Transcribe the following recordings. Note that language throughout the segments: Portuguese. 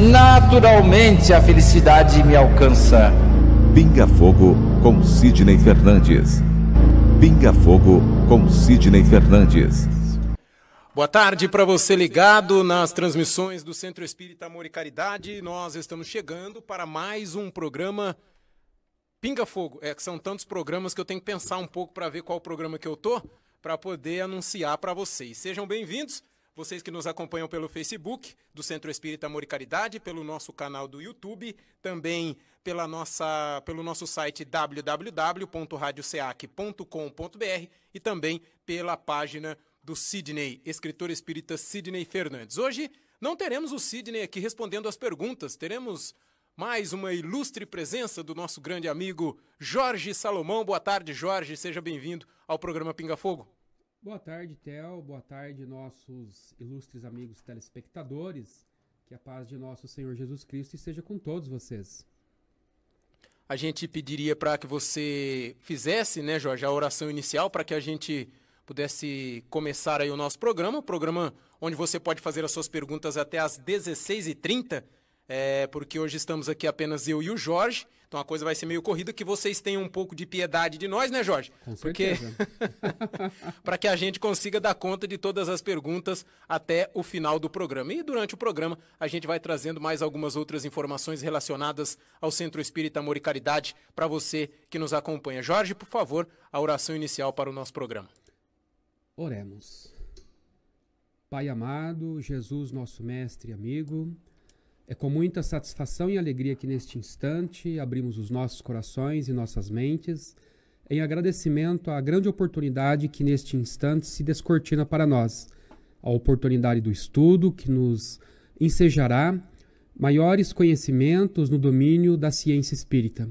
naturalmente a felicidade me alcança. Pinga Fogo com Sidney Fernandes. Pinga Fogo com Sidney Fernandes. Boa tarde para você ligado nas transmissões do Centro Espírita Amor e Caridade. Nós estamos chegando para mais um programa Pinga Fogo. É que são tantos programas que eu tenho que pensar um pouco para ver qual programa que eu tô para poder anunciar para vocês. Sejam bem-vindos. Vocês que nos acompanham pelo Facebook do Centro Espírita Amor e Caridade, pelo nosso canal do YouTube, também pela nossa, pelo nosso site www.radioceac.com.br e também pela página do Sidney, escritor espírita Sidney Fernandes. Hoje não teremos o Sidney aqui respondendo as perguntas, teremos mais uma ilustre presença do nosso grande amigo Jorge Salomão. Boa tarde, Jorge, seja bem-vindo ao programa Pinga Fogo. Boa tarde, Tel. Boa tarde, nossos ilustres amigos telespectadores. Que a paz de nosso Senhor Jesus Cristo esteja com todos vocês. A gente pediria para que você fizesse, né, Jorge, a oração inicial para que a gente pudesse começar aí o nosso programa, o programa onde você pode fazer as suas perguntas até às 16h30 é, porque hoje estamos aqui apenas eu e o Jorge, então a coisa vai ser meio corrida, que vocês tenham um pouco de piedade de nós, né, Jorge? Com certeza. para que a gente consiga dar conta de todas as perguntas até o final do programa. E durante o programa a gente vai trazendo mais algumas outras informações relacionadas ao Centro Espírita Amor e Caridade para você que nos acompanha. Jorge, por favor, a oração inicial para o nosso programa. Oremos. Pai amado, Jesus, nosso mestre e amigo, é com muita satisfação e alegria que neste instante abrimos os nossos corações e nossas mentes em agradecimento à grande oportunidade que neste instante se descortina para nós, a oportunidade do estudo que nos ensejará maiores conhecimentos no domínio da ciência espírita.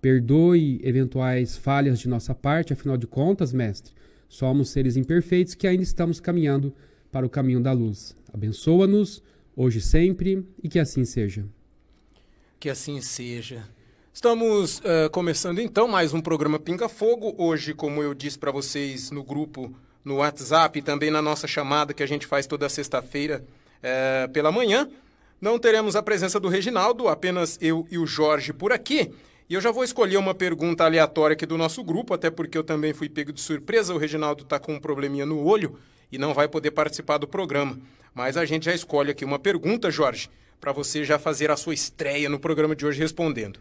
Perdoe eventuais falhas de nossa parte, afinal de contas, mestre, somos seres imperfeitos que ainda estamos caminhando para o caminho da luz. Abençoa-nos hoje e sempre, e que assim seja. Que assim seja. Estamos uh, começando então mais um programa Pinga Fogo. Hoje, como eu disse para vocês no grupo, no WhatsApp e também na nossa chamada que a gente faz toda sexta-feira uh, pela manhã, não teremos a presença do Reginaldo, apenas eu e o Jorge por aqui. E eu já vou escolher uma pergunta aleatória aqui do nosso grupo, até porque eu também fui pego de surpresa. O Reginaldo está com um probleminha no olho e não vai poder participar do programa. Mas a gente já escolhe aqui uma pergunta, Jorge, para você já fazer a sua estreia no programa de hoje respondendo.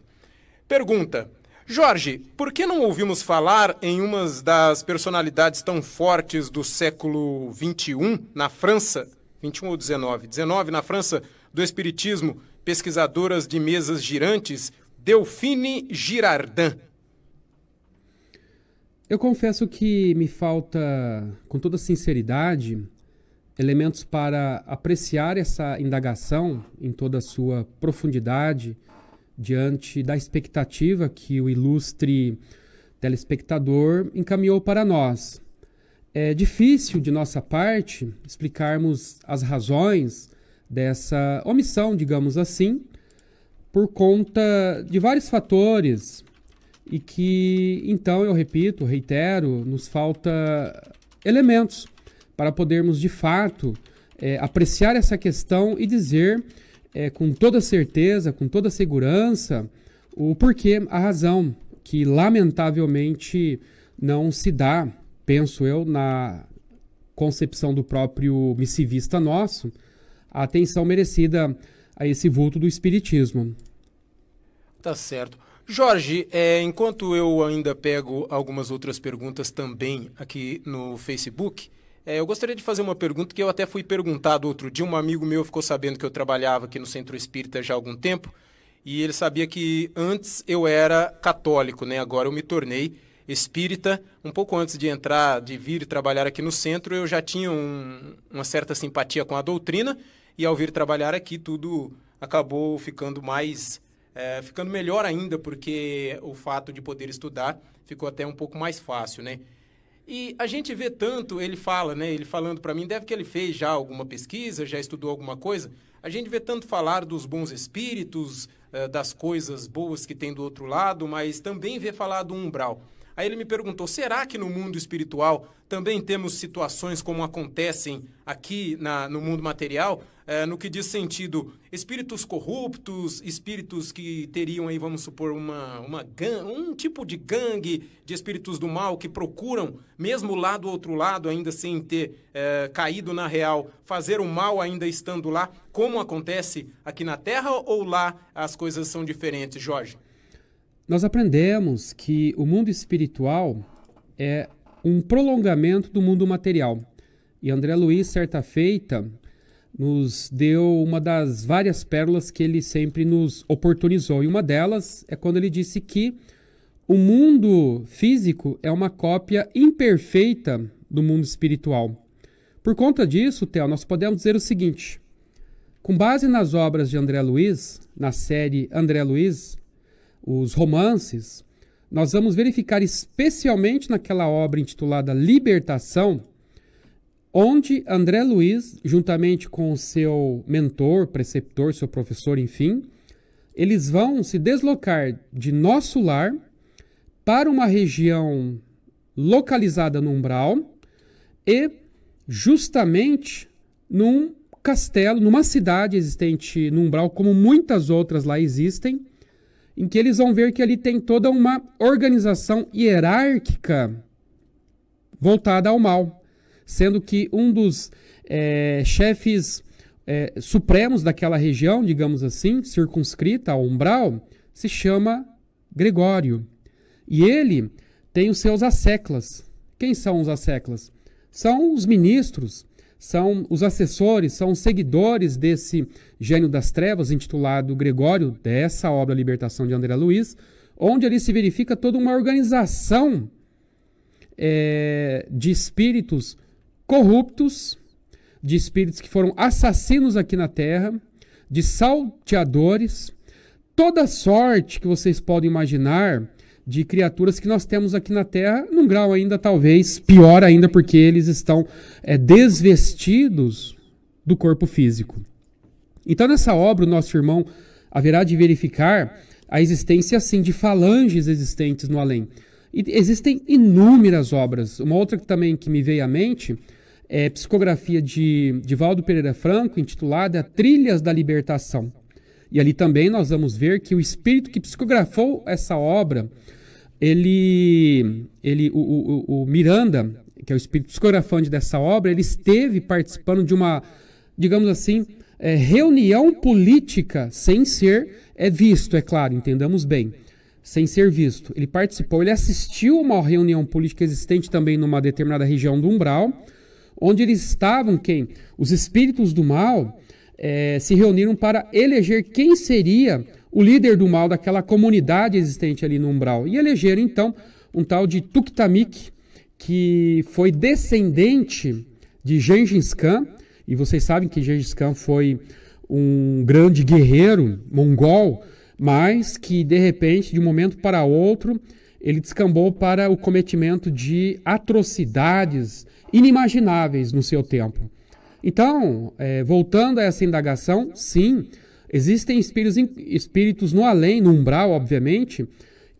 Pergunta: Jorge, por que não ouvimos falar em uma das personalidades tão fortes do século XXI na França, 21 ou 19? 19 na França, do Espiritismo, pesquisadoras de mesas girantes, Delphine Girardin. Eu confesso que me falta, com toda sinceridade, elementos para apreciar essa indagação em toda a sua profundidade diante da expectativa que o ilustre telespectador encaminhou para nós. É difícil de nossa parte explicarmos as razões dessa omissão, digamos assim, por conta de vários fatores e que, então, eu repito, reitero, nos falta elementos para podermos de fato é, apreciar essa questão e dizer é, com toda certeza, com toda segurança, o porquê, a razão que lamentavelmente não se dá, penso eu, na concepção do próprio missivista nosso, a atenção merecida a esse vulto do espiritismo. Tá certo. Jorge, é, enquanto eu ainda pego algumas outras perguntas também aqui no Facebook, é, eu gostaria de fazer uma pergunta que eu até fui perguntado outro dia. Um amigo meu ficou sabendo que eu trabalhava aqui no Centro Espírita já há algum tempo e ele sabia que antes eu era católico, né? Agora eu me tornei espírita. Um pouco antes de entrar, de vir trabalhar aqui no centro, eu já tinha um, uma certa simpatia com a doutrina e ao vir trabalhar aqui tudo acabou ficando mais é, ficando melhor ainda porque o fato de poder estudar ficou até um pouco mais fácil, né? E a gente vê tanto, ele fala, né? Ele falando para mim, deve que ele fez já alguma pesquisa, já estudou alguma coisa. A gente vê tanto falar dos bons espíritos, eh, das coisas boas que tem do outro lado, mas também vê falar do umbral. Aí ele me perguntou: será que no mundo espiritual também temos situações como acontecem aqui na, no mundo material? É, no que diz sentido, espíritos corruptos, espíritos que teriam aí, vamos supor, uma, uma um tipo de gangue de espíritos do mal que procuram, mesmo lá do outro lado, ainda sem ter é, caído na real, fazer o mal ainda estando lá, como acontece aqui na Terra, ou lá as coisas são diferentes, Jorge? Nós aprendemos que o mundo espiritual é um prolongamento do mundo material. E André Luiz, certa feita, nos deu uma das várias pérolas que ele sempre nos oportunizou. E uma delas é quando ele disse que o mundo físico é uma cópia imperfeita do mundo espiritual. Por conta disso, Theo, nós podemos dizer o seguinte: com base nas obras de André Luiz, na série André Luiz, os romances, nós vamos verificar especialmente naquela obra intitulada Libertação, onde André Luiz, juntamente com o seu mentor, preceptor, seu professor, enfim, eles vão se deslocar de nosso lar para uma região localizada no umbral e justamente num castelo, numa cidade existente no umbral, como muitas outras lá existem, em que eles vão ver que ali tem toda uma organização hierárquica voltada ao mal, sendo que um dos é, chefes é, supremos daquela região, digamos assim, circunscrita ao umbral, se chama Gregório. E ele tem os seus asseclas. Quem são os asseclas? São os ministros são os assessores, são os seguidores desse gênio das trevas, intitulado Gregório, dessa obra Libertação de André Luiz, onde ali se verifica toda uma organização é, de espíritos corruptos, de espíritos que foram assassinos aqui na Terra, de salteadores, toda sorte que vocês podem imaginar de criaturas que nós temos aqui na Terra, num grau ainda talvez pior ainda, porque eles estão é, desvestidos do corpo físico. Então, nessa obra, o nosso irmão haverá de verificar a existência, assim, de falanges existentes no além. E existem inúmeras obras. Uma outra que também que me veio à mente é psicografia de, de Valdo Pereira Franco, intitulada Trilhas da Libertação. E ali também nós vamos ver que o espírito que psicografou essa obra, ele, ele o, o, o Miranda, que é o espírito psicografante dessa obra, ele esteve participando de uma, digamos assim, é, reunião política sem ser é, visto, é claro, entendamos bem, sem ser visto. Ele participou, ele assistiu uma reunião política existente também numa determinada região do umbral, onde eles estavam quem? Os espíritos do mal é, se reuniram para eleger quem seria o líder do mal daquela comunidade existente ali no umbral. E elegeram então um tal de Tuktamik, que foi descendente de Gengis Khan, e vocês sabem que Gengis Khan foi um grande guerreiro mongol, mas que de repente, de um momento para outro, ele descambou para o cometimento de atrocidades inimagináveis no seu tempo. Então, é, voltando a essa indagação, sim, existem espíritos, espíritos no além, no umbral, obviamente,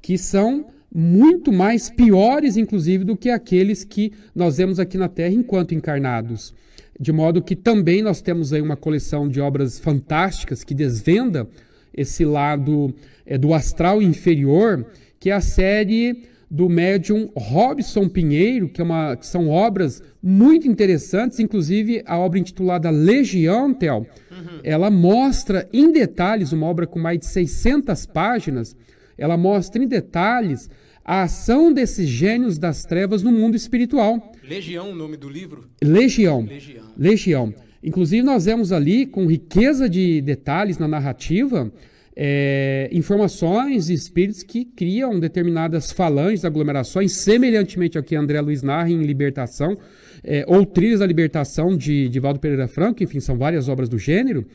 que são muito mais piores, inclusive, do que aqueles que nós vemos aqui na Terra enquanto encarnados. De modo que também nós temos aí uma coleção de obras fantásticas que desvenda esse lado é, do astral inferior, que é a série do médium Robson Pinheiro, que, é uma, que são obras muito interessantes, inclusive a obra intitulada Legião, Tel, uhum. ela mostra em detalhes, uma obra com mais de 600 páginas, ela mostra em detalhes a ação desses gênios das trevas no mundo espiritual. Legião, o nome do livro? Legião. Legião. Legião. Inclusive, nós vemos ali, com riqueza de detalhes na narrativa, é, informações e espíritos que criam determinadas falanges, aglomerações, semelhantemente ao que André Luiz narra em Libertação, é, ou Trilhas da Libertação de, de Valdo Pereira Franco, enfim, são várias obras do gênero,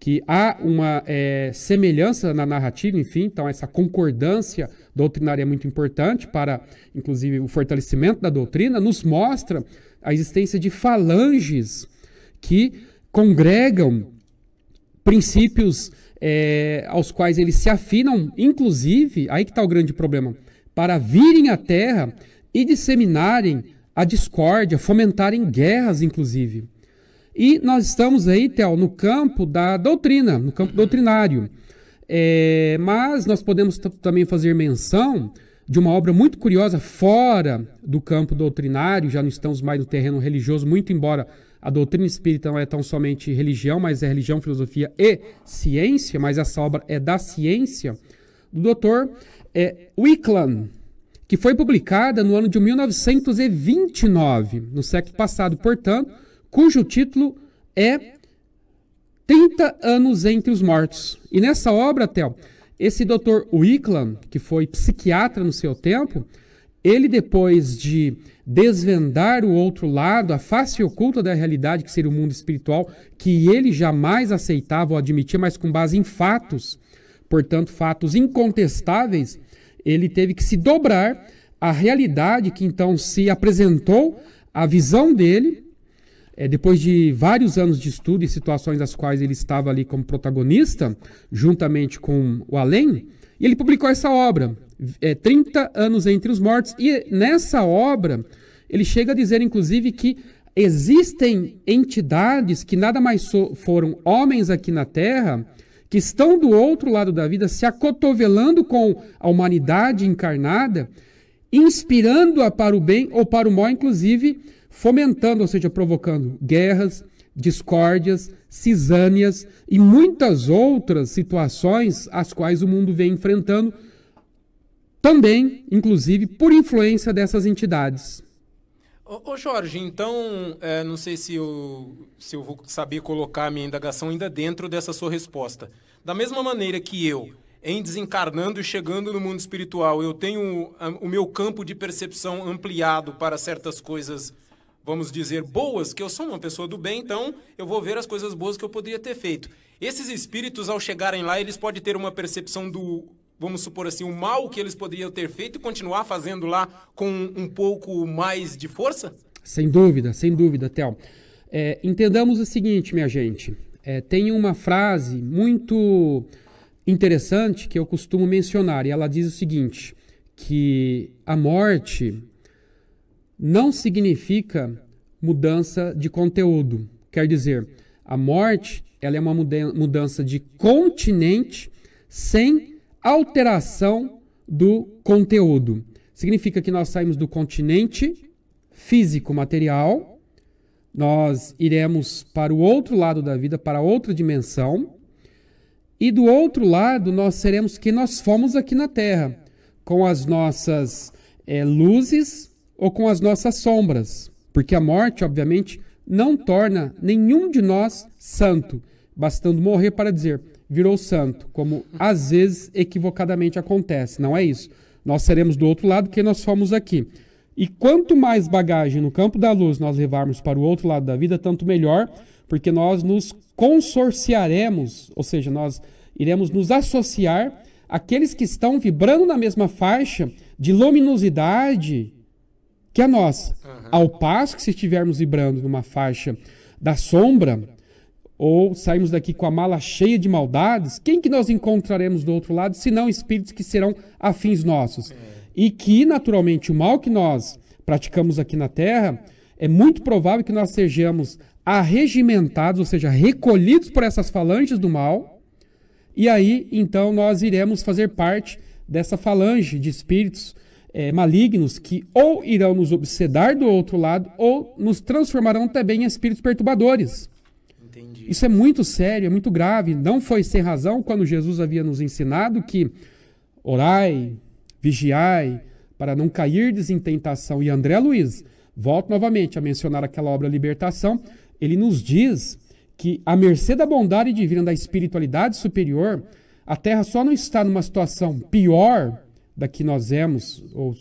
que há uma é, semelhança na narrativa, enfim, então essa concordância doutrinária é muito importante para, inclusive, o fortalecimento da doutrina, nos mostra a existência de falanges que congregam princípios é, aos quais eles se afinam, inclusive, aí que está o grande problema, para virem à Terra e disseminarem a discórdia, fomentarem guerras, inclusive. E nós estamos aí, Theo, no campo da doutrina, no campo doutrinário. É, mas nós podemos também fazer menção de uma obra muito curiosa fora do campo doutrinário, já não estamos mais no terreno religioso, muito embora a doutrina espírita não é tão somente religião, mas é religião, filosofia e ciência, mas essa obra é da ciência, do doutor é, Wickland, que foi publicada no ano de 1929, no século passado, portanto, cujo título é 30 anos entre os mortos. E nessa obra, Theo, esse Dr. Wickland, que foi psiquiatra no seu tempo, ele depois de desvendar o outro lado, a face oculta da realidade que seria o mundo espiritual, que ele jamais aceitava ou admitia, mas com base em fatos, portanto, fatos incontestáveis, ele teve que se dobrar à realidade que então se apresentou, a visão dele, é, depois de vários anos de estudo e situações das quais ele estava ali como protagonista, juntamente com o Além, ele publicou essa obra, é, 30 anos entre os mortos, e nessa obra ele chega a dizer, inclusive, que existem entidades que nada mais so foram homens aqui na Terra, que estão do outro lado da vida, se acotovelando com a humanidade encarnada, inspirando-a para o bem ou para o mal, inclusive fomentando, ou seja, provocando guerras, discórdias, cisânias e muitas outras situações as quais o mundo vem enfrentando, também, inclusive, por influência dessas entidades. Ô, Jorge, então, é, não sei se eu, se eu vou saber colocar a minha indagação ainda dentro dessa sua resposta. Da mesma maneira que eu, em desencarnando e chegando no mundo espiritual, eu tenho o meu campo de percepção ampliado para certas coisas vamos dizer, boas, que eu sou uma pessoa do bem, então eu vou ver as coisas boas que eu poderia ter feito. Esses espíritos, ao chegarem lá, eles podem ter uma percepção do, vamos supor assim, o mal que eles poderiam ter feito e continuar fazendo lá com um pouco mais de força? Sem dúvida, sem dúvida, Théo. É, entendamos o seguinte, minha gente. É, tem uma frase muito interessante que eu costumo mencionar, e ela diz o seguinte: que a morte não significa mudança de conteúdo. Quer dizer, a morte ela é uma mudança de continente sem alteração do conteúdo. Significa que nós saímos do continente físico material, nós iremos para o outro lado da vida, para outra dimensão, e do outro lado nós seremos que nós fomos aqui na Terra, com as nossas é, luzes, ou com as nossas sombras, porque a morte, obviamente, não torna nenhum de nós santo, bastando morrer para dizer virou santo, como às vezes equivocadamente acontece. Não é isso. Nós seremos do outro lado que nós fomos aqui. E quanto mais bagagem no campo da luz nós levarmos para o outro lado da vida, tanto melhor, porque nós nos consorciaremos, ou seja, nós iremos nos associar àqueles que estão vibrando na mesma faixa de luminosidade que a nossa. Ao passo que se estivermos vibrando numa faixa da sombra, ou saímos daqui com a mala cheia de maldades, quem que nós encontraremos do outro lado, se não espíritos que serão afins nossos? E que, naturalmente, o mal que nós praticamos aqui na Terra, é muito provável que nós sejamos arregimentados, ou seja, recolhidos por essas falanges do mal, e aí, então, nós iremos fazer parte dessa falange de espíritos é, malignos que ou irão nos obsedar do outro lado ou nos transformarão também em espíritos perturbadores. Entendi. Isso é muito sério, é muito grave. Não foi sem razão quando Jesus havia nos ensinado que orai, vigiai, para não cairdes em tentação. E André Luiz, volto novamente a mencionar aquela obra Libertação, ele nos diz que, à mercê da bondade divina, da espiritualidade superior, a Terra só não está numa situação pior da que nós vemos, ou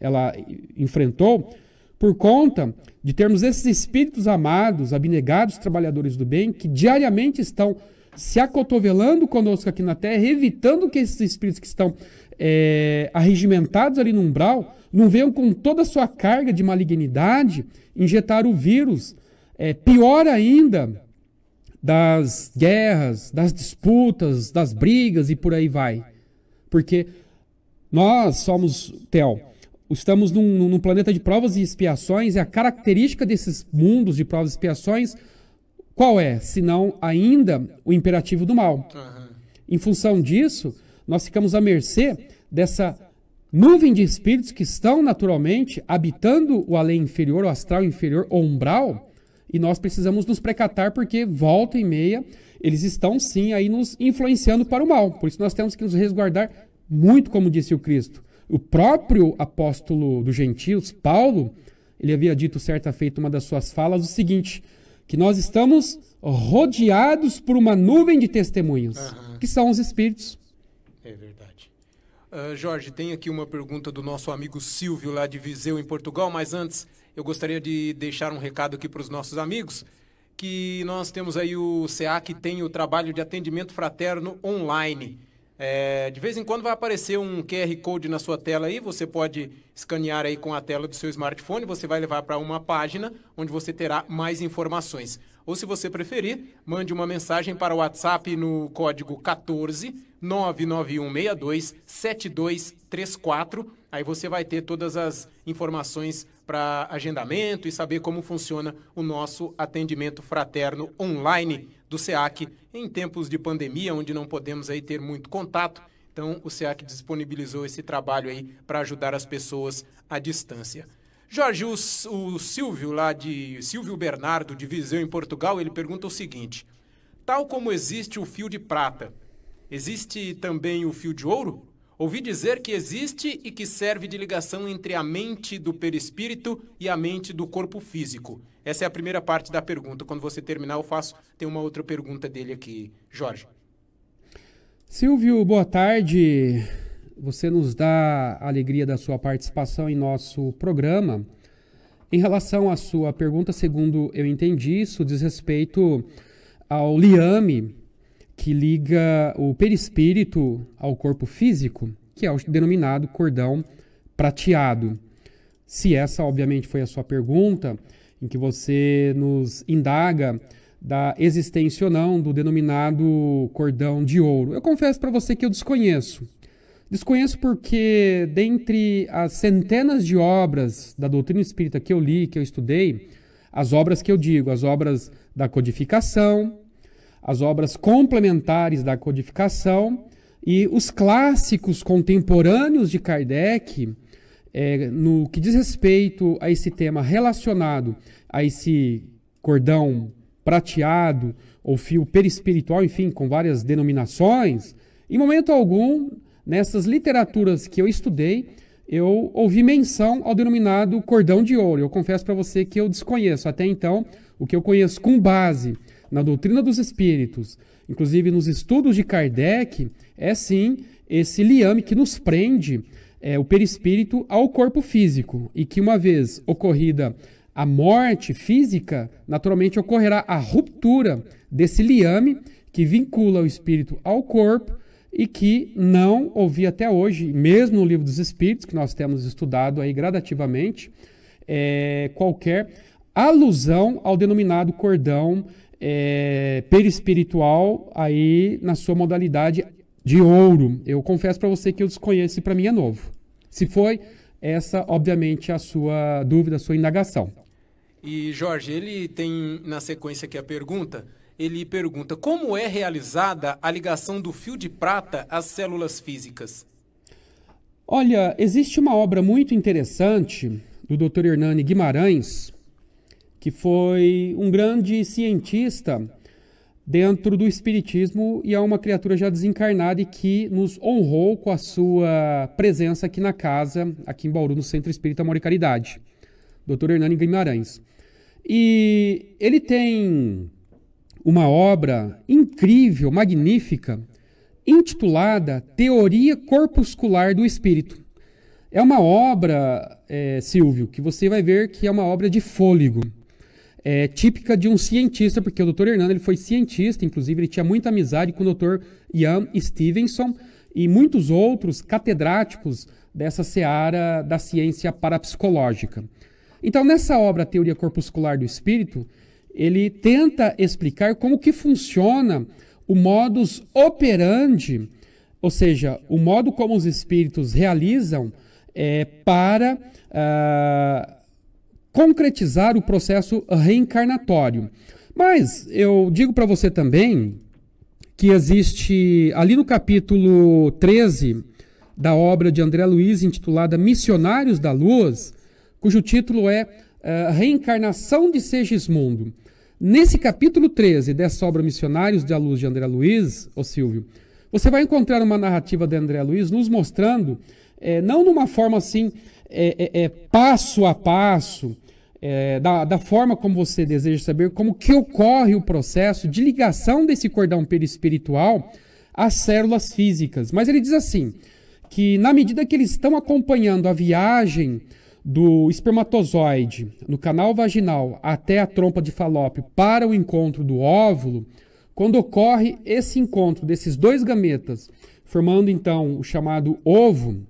ela enfrentou, por conta de termos esses espíritos amados, abnegados, trabalhadores do bem, que diariamente estão se acotovelando conosco aqui na Terra, evitando que esses espíritos que estão é, arregimentados ali no umbral não venham com toda a sua carga de malignidade injetar o vírus. É, pior ainda, das guerras, das disputas, das brigas e por aí vai. Porque nós somos, Theo, estamos num, num, planeta de provas e expiações, e a característica desses mundos de provas e expiações, qual é? Senão ainda o imperativo do mal. Uhum. Em função disso, nós ficamos à mercê dessa nuvem de espíritos que estão naturalmente habitando o além inferior, o astral inferior, o umbral, e nós precisamos nos precatar porque volta e meia eles estão sim aí nos influenciando para o mal. Por isso nós temos que nos resguardar muito, como disse o Cristo. O próprio apóstolo dos gentios, Paulo, ele havia dito certa feita uma das suas falas o seguinte, que nós estamos rodeados por uma nuvem de testemunhas, uhum. que são os espíritos. É verdade. Uh, Jorge, tem aqui uma pergunta do nosso amigo Silvio, lá de Viseu, em Portugal, mas antes eu gostaria de deixar um recado aqui para os nossos amigos, que nós temos aí o CA que tem o trabalho de atendimento fraterno online. É, de vez em quando vai aparecer um QR Code na sua tela aí, você pode escanear aí com a tela do seu smartphone, você vai levar para uma página onde você terá mais informações. Ou se você preferir, mande uma mensagem para o WhatsApp no código 14 99162 7234. Aí você vai ter todas as informações para agendamento e saber como funciona o nosso atendimento fraterno online do SEAC em tempos de pandemia, onde não podemos aí ter muito contato. Então, o SEAC disponibilizou esse trabalho aí para ajudar as pessoas à distância. Jorge, o, o, Silvio lá de Silvio Bernardo de Viseu em Portugal, ele pergunta o seguinte: tal como existe o fio de prata, existe também o fio de ouro? Ouvi dizer que existe e que serve de ligação entre a mente do perispírito e a mente do corpo físico. Essa é a primeira parte da pergunta. Quando você terminar, eu faço. Tem uma outra pergunta dele aqui, Jorge. Silvio, boa tarde. Você nos dá a alegria da sua participação em nosso programa. Em relação à sua pergunta, segundo eu entendi, isso diz respeito ao liame que liga o perispírito ao corpo físico, que é o denominado cordão prateado. Se essa, obviamente, foi a sua pergunta, em que você nos indaga da existência ou não do denominado cordão de ouro. Eu confesso para você que eu desconheço. Desconheço porque, dentre as centenas de obras da doutrina espírita que eu li, que eu estudei, as obras que eu digo, as obras da codificação, as obras complementares da codificação e os clássicos contemporâneos de Kardec, é, no que diz respeito a esse tema relacionado a esse cordão prateado ou fio perispiritual, enfim, com várias denominações, em momento algum, nessas literaturas que eu estudei, eu ouvi menção ao denominado cordão de ouro. Eu confesso para você que eu desconheço. Até então, o que eu conheço com base na doutrina dos espíritos, inclusive nos estudos de Kardec, é sim esse liame que nos prende é, o perispírito ao corpo físico e que uma vez ocorrida a morte física, naturalmente ocorrerá a ruptura desse liame que vincula o espírito ao corpo e que não ouvi até hoje, mesmo no livro dos Espíritos, que nós temos estudado aí gradativamente, é, qualquer alusão ao denominado cordão é, perispiritual aí na sua modalidade de ouro. Eu confesso para você que eu desconheço e para mim é novo. Se foi essa, obviamente, a sua dúvida, a sua indagação. E Jorge, ele tem na sequência aqui a pergunta. Ele pergunta como é realizada a ligação do fio de prata às células físicas. Olha, existe uma obra muito interessante do Dr. Hernani Guimarães, que foi um grande cientista dentro do Espiritismo e é uma criatura já desencarnada e que nos honrou com a sua presença aqui na casa, aqui em Bauru, no Centro Espírita Amor e Caridade, Dr. Hernani Guimarães. E ele tem uma obra incrível, magnífica, intitulada Teoria Corpuscular do Espírito. É uma obra, é, Silvio, que você vai ver que é uma obra de fôlego é, típica de um cientista, porque o Dr. Hernando ele foi cientista, inclusive ele tinha muita amizade com o Dr. Ian Stevenson e muitos outros catedráticos dessa seara da ciência parapsicológica. Então, nessa obra Teoria Corpuscular do Espírito, ele tenta explicar como que funciona o modus operandi, ou seja, o modo como os espíritos realizam é, para uh, concretizar o processo reencarnatório. Mas eu digo para você também que existe ali no capítulo 13 da obra de André Luiz, intitulada Missionários da Luz, cujo título é uh, Reencarnação de Segismundo. Nesse capítulo 13 dessa obra Missionários da Luz de André Luiz, ô Silvio, você vai encontrar uma narrativa de André Luiz nos mostrando, é, não numa forma assim, é, é, passo a passo, é, da, da, forma como você deseja saber como que ocorre o processo de ligação desse cordão perispiritual às células físicas. Mas ele diz assim, que na medida que eles estão acompanhando a viagem do espermatozoide no canal vaginal até a trompa de falópio para o encontro do óvulo, quando ocorre esse encontro desses dois gametas, formando então o chamado ovo,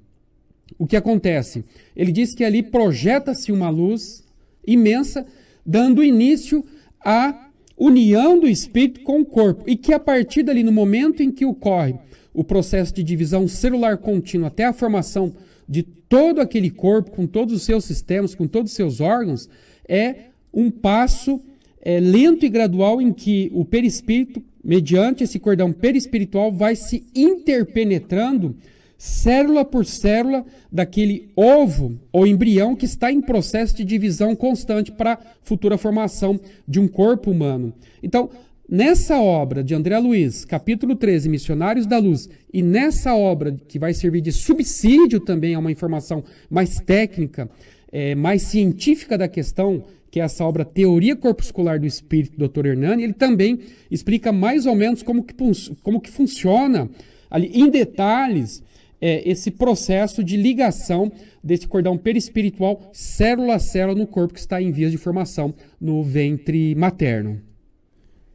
o que acontece? Ele diz que ali projeta-se uma luz imensa, dando início à união do espírito com o corpo. E que a partir dali, no momento em que ocorre o processo de divisão celular contínua até a formação de todo aquele corpo, com todos os seus sistemas, com todos os seus órgãos, é um passo é, lento e gradual em que o perispírito, mediante esse cordão perispiritual, vai se interpenetrando célula por célula daquele ovo ou embrião que está em processo de divisão constante para a futura formação de um corpo humano. Então, nessa obra de André Luiz, capítulo 13, Missionários da Luz, e nessa obra que vai servir de subsídio também a uma informação mais técnica, é, mais científica da questão, que é essa obra Teoria Corpuscular do Espírito, Dr. Hernani, ele também explica mais ou menos como que, como que funciona ali em detalhes é, esse processo de ligação desse cordão perispiritual célula a célula no corpo que está em vias de formação no ventre materno.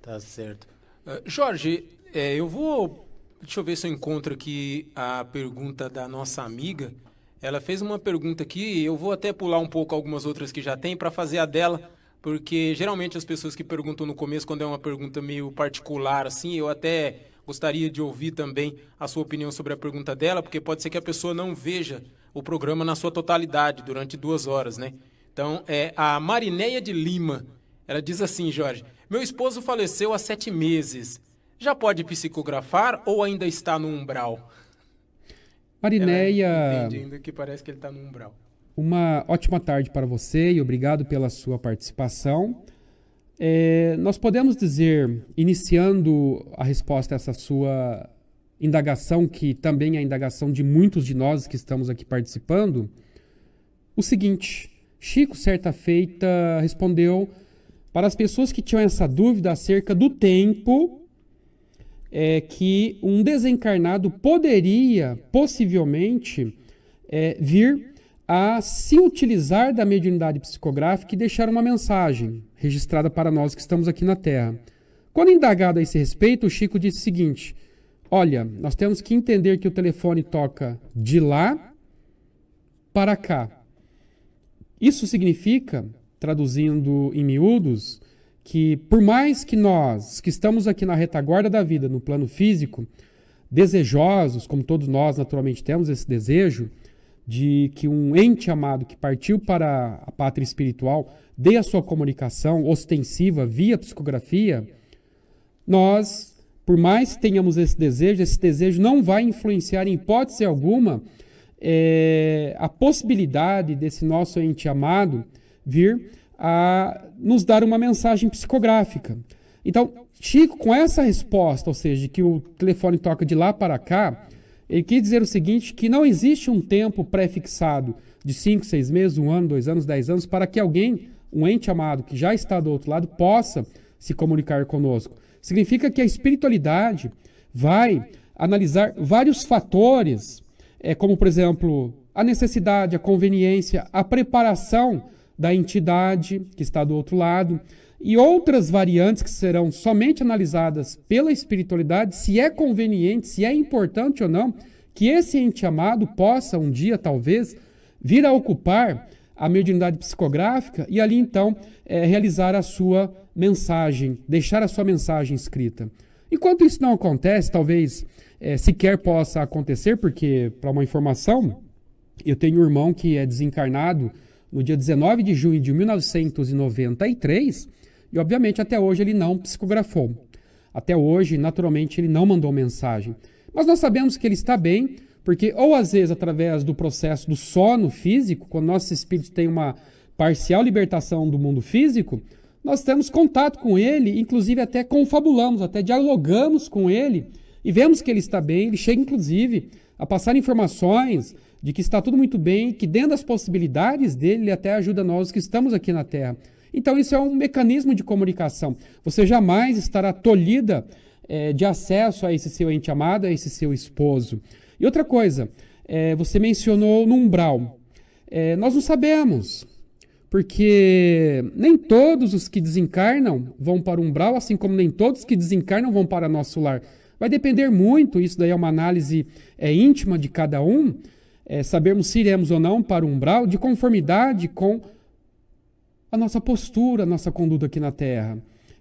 Tá certo. Uh, Jorge, é, eu vou. Deixa eu ver se eu encontro aqui a pergunta da nossa amiga. Ela fez uma pergunta aqui, eu vou até pular um pouco algumas outras que já tem para fazer a dela, porque geralmente as pessoas que perguntam no começo, quando é uma pergunta meio particular assim, eu até Gostaria de ouvir também a sua opinião sobre a pergunta dela, porque pode ser que a pessoa não veja o programa na sua totalidade durante duas horas, né? Então, é a Marineia de Lima. Ela diz assim, Jorge: Meu esposo faleceu há sete meses. Já pode psicografar ou ainda está no umbral? Marineia. Entendendo que parece que ele está no umbral. Uma ótima tarde para você e obrigado pela sua participação. É, nós podemos dizer, iniciando a resposta a essa sua indagação, que também é a indagação de muitos de nós que estamos aqui participando, o seguinte: Chico, certa feita, respondeu para as pessoas que tinham essa dúvida acerca do tempo é, que um desencarnado poderia, possivelmente, é, vir a se utilizar da mediunidade psicográfica e deixar uma mensagem registrada para nós que estamos aqui na Terra. Quando indagado a esse respeito, o Chico disse o seguinte: Olha, nós temos que entender que o telefone toca de lá para cá. Isso significa, traduzindo em miúdos, que por mais que nós, que estamos aqui na retaguarda da vida, no plano físico, desejosos, como todos nós naturalmente temos esse desejo, de que um ente amado que partiu para a pátria espiritual dê a sua comunicação ostensiva via psicografia, nós, por mais que tenhamos esse desejo, esse desejo não vai influenciar em hipótese alguma é, a possibilidade desse nosso ente amado vir a nos dar uma mensagem psicográfica. Então, Chico, com essa resposta, ou seja, que o telefone toca de lá para cá, ele quis dizer o seguinte: que não existe um tempo pré-fixado de 5, 6 meses, um ano, dois anos, dez anos, para que alguém, um ente amado que já está do outro lado, possa se comunicar conosco. Significa que a espiritualidade vai analisar vários fatores, é, como, por exemplo, a necessidade, a conveniência, a preparação da entidade que está do outro lado e outras variantes que serão somente analisadas pela espiritualidade, se é conveniente, se é importante ou não que esse ente amado possa um dia, talvez, vir a ocupar a mediunidade psicográfica e ali então é, realizar a sua mensagem, deixar a sua mensagem escrita. Enquanto isso não acontece, talvez é, sequer possa acontecer, porque, para uma informação, eu tenho um irmão que é desencarnado no dia 19 de junho de 1993 e, obviamente, até hoje ele não psicografou. Até hoje, naturalmente, ele não mandou mensagem. Mas nós sabemos que ele está bem, porque, ou às vezes, através do processo do sono físico, quando nosso espírito tem uma parcial libertação do mundo físico, nós temos contato com ele, inclusive até confabulamos, até dialogamos com ele e vemos que ele está bem. Ele chega, inclusive, a passar informações de que está tudo muito bem, que dentro das possibilidades dele, ele até ajuda nós que estamos aqui na Terra. Então, isso é um mecanismo de comunicação. Você jamais estará tolhida é, de acesso a esse seu ente amado, a esse seu esposo. E outra coisa, é, você mencionou no umbral. É, nós não sabemos, porque nem todos os que desencarnam vão para o umbral, assim como nem todos que desencarnam vão para nosso lar. Vai depender muito, isso daí é uma análise é, íntima de cada um, é, sabermos se iremos ou não para o umbral, de conformidade com a nossa postura, a nossa conduta aqui na Terra.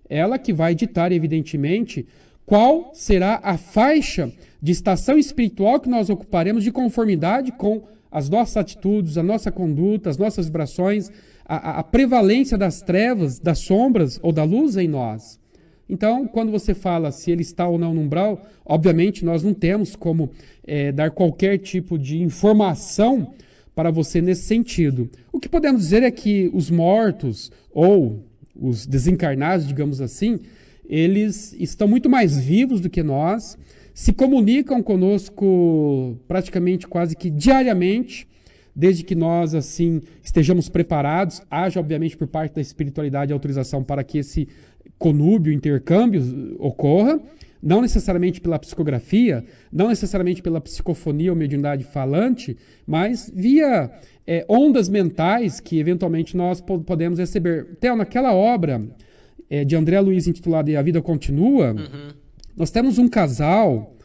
Ela que vai ditar, evidentemente, qual será a faixa de estação espiritual que nós ocuparemos de conformidade com as nossas atitudes, a nossa conduta, as nossas vibrações, a, a prevalência das trevas, das sombras ou da luz em nós. Então, quando você fala se ele está ou não no umbral, obviamente nós não temos como é, dar qualquer tipo de informação para você nesse sentido. O que podemos dizer é que os mortos ou os desencarnados, digamos assim, eles estão muito mais vivos do que nós, se comunicam conosco praticamente quase que diariamente, desde que nós assim estejamos preparados, haja obviamente por parte da espiritualidade autorização para que esse conúbio, intercâmbio ocorra, não necessariamente pela psicografia, não necessariamente pela psicofonia ou mediunidade falante, mas via é, ondas mentais que eventualmente nós podemos receber. Theo, naquela obra é, de André Luiz intitulada A Vida Continua, uhum. nós temos um casal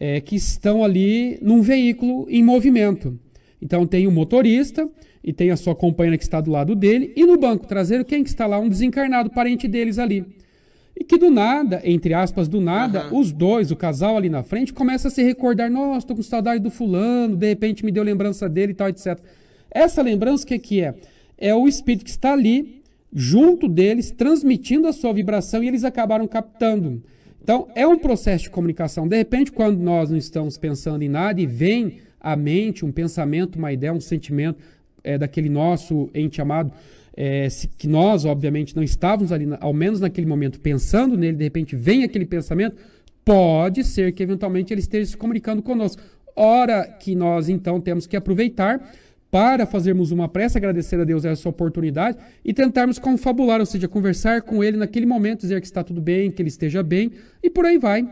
é, que estão ali num veículo em movimento. Então tem o um motorista e tem a sua companheira que está do lado dele, e no banco traseiro, quem que está lá? Um desencarnado parente deles ali. E que do nada, entre aspas, do nada, uhum. os dois, o casal ali na frente, começa a se recordar: nossa, estou com saudade do fulano, de repente me deu lembrança dele e tal, etc. Essa lembrança, o que, que é? É o espírito que está ali, junto deles, transmitindo a sua vibração e eles acabaram captando. Então, é um processo de comunicação. De repente, quando nós não estamos pensando em nada e vem à mente um pensamento, uma ideia, um sentimento é, daquele nosso ente amado, é, se, que nós, obviamente, não estávamos ali, ao menos naquele momento, pensando nele, de repente vem aquele pensamento, pode ser que eventualmente ele esteja se comunicando conosco. Ora que nós, então, temos que aproveitar para fazermos uma prece, agradecer a Deus essa oportunidade e tentarmos confabular, ou seja, conversar com ele naquele momento, dizer que está tudo bem, que ele esteja bem, e por aí vai.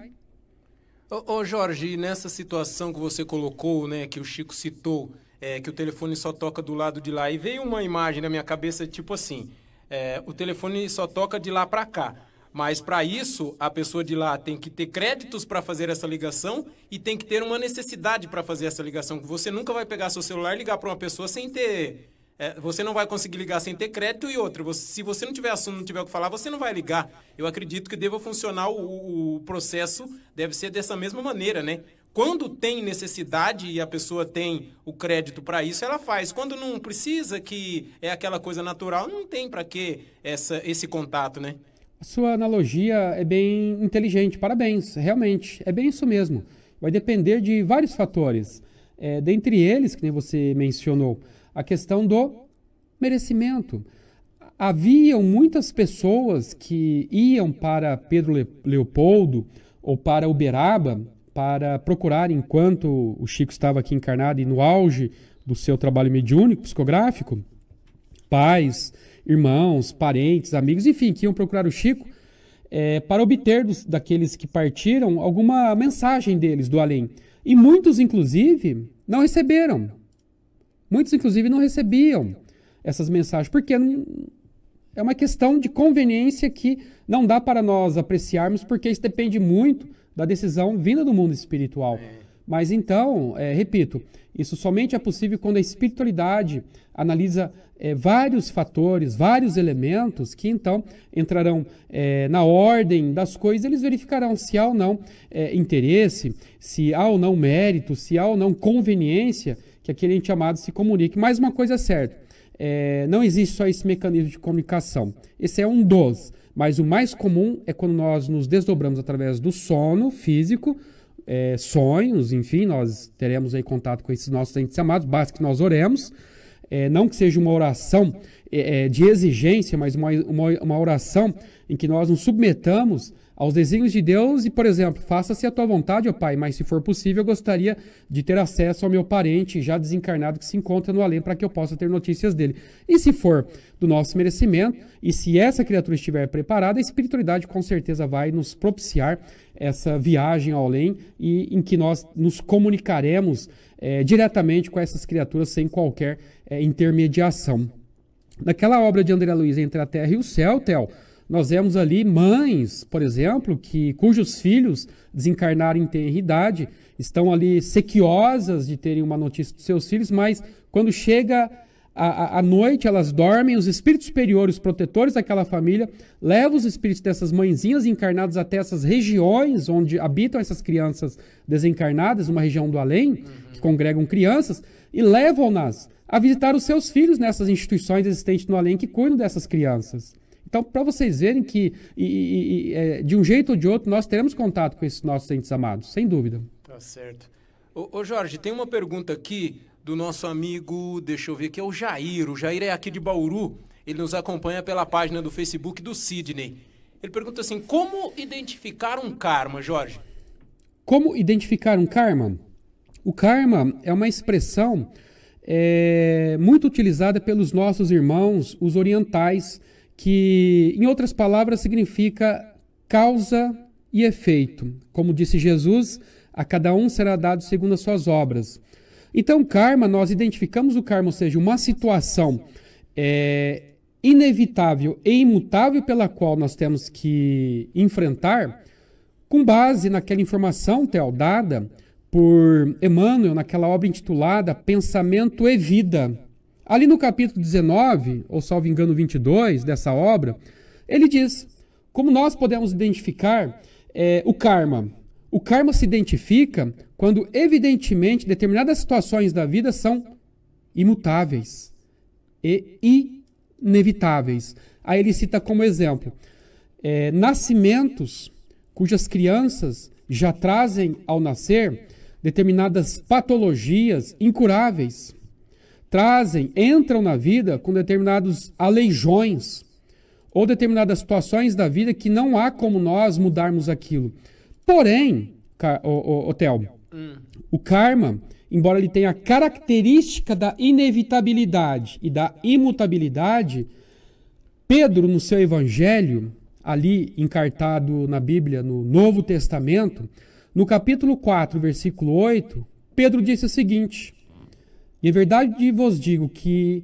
Ô, ô, Jorge, nessa situação que você colocou, né, que o Chico citou, é, que o telefone só toca do lado de lá, e veio uma imagem na minha cabeça, tipo assim, é, o telefone só toca de lá para cá. Mas para isso, a pessoa de lá tem que ter créditos para fazer essa ligação e tem que ter uma necessidade para fazer essa ligação. Você nunca vai pegar seu celular e ligar para uma pessoa sem ter é, você não vai conseguir ligar sem ter crédito e outra. Você, se você não tiver assunto, não tiver o que falar, você não vai ligar. Eu acredito que deva funcionar o, o processo, deve ser dessa mesma maneira, né? Quando tem necessidade e a pessoa tem o crédito para isso, ela faz. Quando não precisa, que é aquela coisa natural, não tem para que essa, esse contato, né? Sua analogia é bem inteligente, parabéns, realmente, é bem isso mesmo. Vai depender de vários fatores. É, dentre eles, que nem você mencionou, a questão do merecimento. haviam muitas pessoas que iam para Pedro Leopoldo ou para Uberaba para procurar, enquanto o Chico estava aqui encarnado e no auge do seu trabalho mediúnico, psicográfico, pais, irmãos, parentes, amigos, enfim, que iam procurar o Chico é, para obter dos, daqueles que partiram alguma mensagem deles do além. E muitos, inclusive, não receberam. Muitos, inclusive, não recebiam essas mensagens, porque não, é uma questão de conveniência que não dá para nós apreciarmos, porque isso depende muito da decisão vinda do mundo espiritual. É. Mas então, é, repito, isso somente é possível quando a espiritualidade analisa é, vários fatores, vários elementos que então entrarão é, na ordem das coisas, eles verificarão se há ou não é, interesse, se há ou não mérito, se há ou não conveniência que aquele ente amado se comunique. Mais uma coisa é certa, é, não existe só esse mecanismo de comunicação. Esse é um dos, mas o mais comum é quando nós nos desdobramos através do sono físico, é, sonhos, enfim, nós teremos aí contato com esses nossos entes amados, basta que nós oremos, é, não que seja uma oração é, é de exigência, mas uma, uma, uma oração em que nós nos submetamos aos desígnios de Deus e, por exemplo, faça-se a tua vontade, ó Pai, mas se for possível, eu gostaria de ter acesso ao meu parente já desencarnado que se encontra no além para que eu possa ter notícias dele. E se for do nosso merecimento, e se essa criatura estiver preparada, a espiritualidade com certeza vai nos propiciar essa viagem ao além e em que nós nos comunicaremos é, diretamente com essas criaturas sem qualquer é, intermediação. Naquela obra de André Luiz Entre a Terra e o Céu, Theo, nós vemos ali mães, por exemplo, que cujos filhos desencarnaram em tenra idade, estão ali sequiosas de terem uma notícia dos seus filhos, mas quando chega a, a, noite, elas dormem, os espíritos superiores, protetores daquela família, levam os espíritos dessas mãezinhas encarnadas até essas regiões onde habitam essas crianças desencarnadas, uma região do além, que congregam crianças, e levam-nas a visitar os seus filhos nessas instituições existentes no além que cuidam dessas crianças. Então, para vocês verem que, e, e, e, é, de um jeito ou de outro, nós teremos contato com esses nossos entes amados, sem dúvida. Tá certo. Ô, ô, Jorge, tem uma pergunta aqui do nosso amigo, deixa eu ver, que é o Jair. O Jair é aqui de Bauru. Ele nos acompanha pela página do Facebook do Sidney. Ele pergunta assim: como identificar um karma, Jorge? Como identificar um karma? O karma é uma expressão é, muito utilizada pelos nossos irmãos, os orientais, que, em outras palavras, significa causa e efeito. Como disse Jesus, a cada um será dado segundo as suas obras. Então, karma, nós identificamos o karma, ou seja, uma situação é, inevitável e imutável pela qual nós temos que enfrentar, com base naquela informação, Theo, dada por Emmanuel naquela obra intitulada Pensamento e Vida. Ali no capítulo 19, ou salvo engano 22 dessa obra, ele diz como nós podemos identificar é, o karma. O karma se identifica quando, evidentemente, determinadas situações da vida são imutáveis e inevitáveis. Aí ele cita como exemplo é, nascimentos cujas crianças já trazem ao nascer determinadas patologias incuráveis trazem, entram na vida com determinados aleijões ou determinadas situações da vida que não há como nós mudarmos aquilo. Porém, o, hum. o karma, embora ele tenha a característica da inevitabilidade e da imutabilidade, Pedro, no seu evangelho, ali encartado na Bíblia, no Novo Testamento, no capítulo 4, versículo 8, Pedro disse o seguinte: e a verdade vos digo que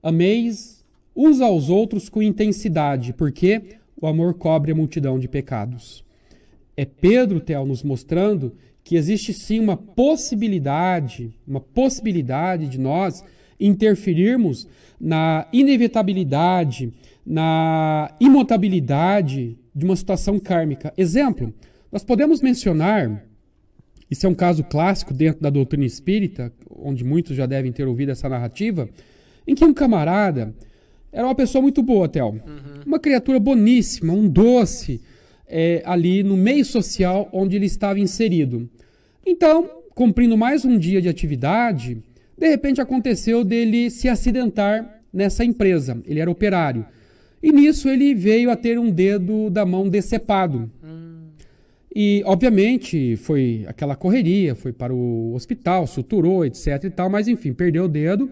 ameis uns aos outros com intensidade, porque o amor cobre a multidão de pecados. É Pedro, Theo, nos mostrando que existe sim uma possibilidade, uma possibilidade de nós interferirmos na inevitabilidade, na imutabilidade de uma situação kármica. Exemplo, nós podemos mencionar isso é um caso clássico dentro da doutrina espírita, onde muitos já devem ter ouvido essa narrativa, em que um camarada era uma pessoa muito boa, Théo. Uhum. Uma criatura boníssima, um doce, é, ali no meio social onde ele estava inserido. Então, cumprindo mais um dia de atividade, de repente aconteceu dele se acidentar nessa empresa. Ele era operário. E nisso ele veio a ter um dedo da mão decepado. E, obviamente, foi aquela correria, foi para o hospital, suturou, etc e tal, mas enfim, perdeu o dedo.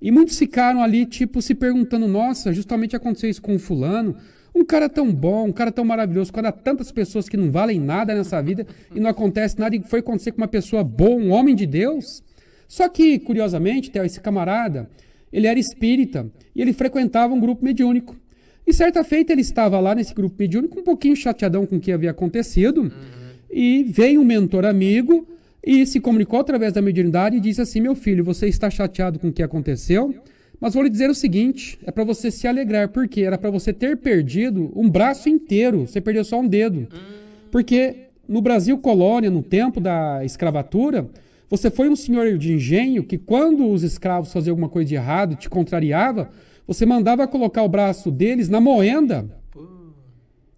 E muitos ficaram ali, tipo, se perguntando: nossa, justamente aconteceu isso com o fulano. Um cara tão bom, um cara tão maravilhoso, quando há tantas pessoas que não valem nada nessa vida e não acontece nada, e foi acontecer com uma pessoa boa, um homem de Deus. Só que, curiosamente, esse camarada, ele era espírita e ele frequentava um grupo mediúnico. E certa feita ele estava lá nesse grupo mediúnico, um pouquinho chateadão com o que havia acontecido, uhum. e veio um mentor amigo e se comunicou através da mediunidade e disse assim: Meu filho, você está chateado com o que aconteceu? Mas vou lhe dizer o seguinte: é para você se alegrar, porque era para você ter perdido um braço inteiro, você perdeu só um dedo. Porque no Brasil colônia, no tempo da escravatura, você foi um senhor de engenho que, quando os escravos faziam alguma coisa de errado, te contrariava, você mandava colocar o braço deles na moenda.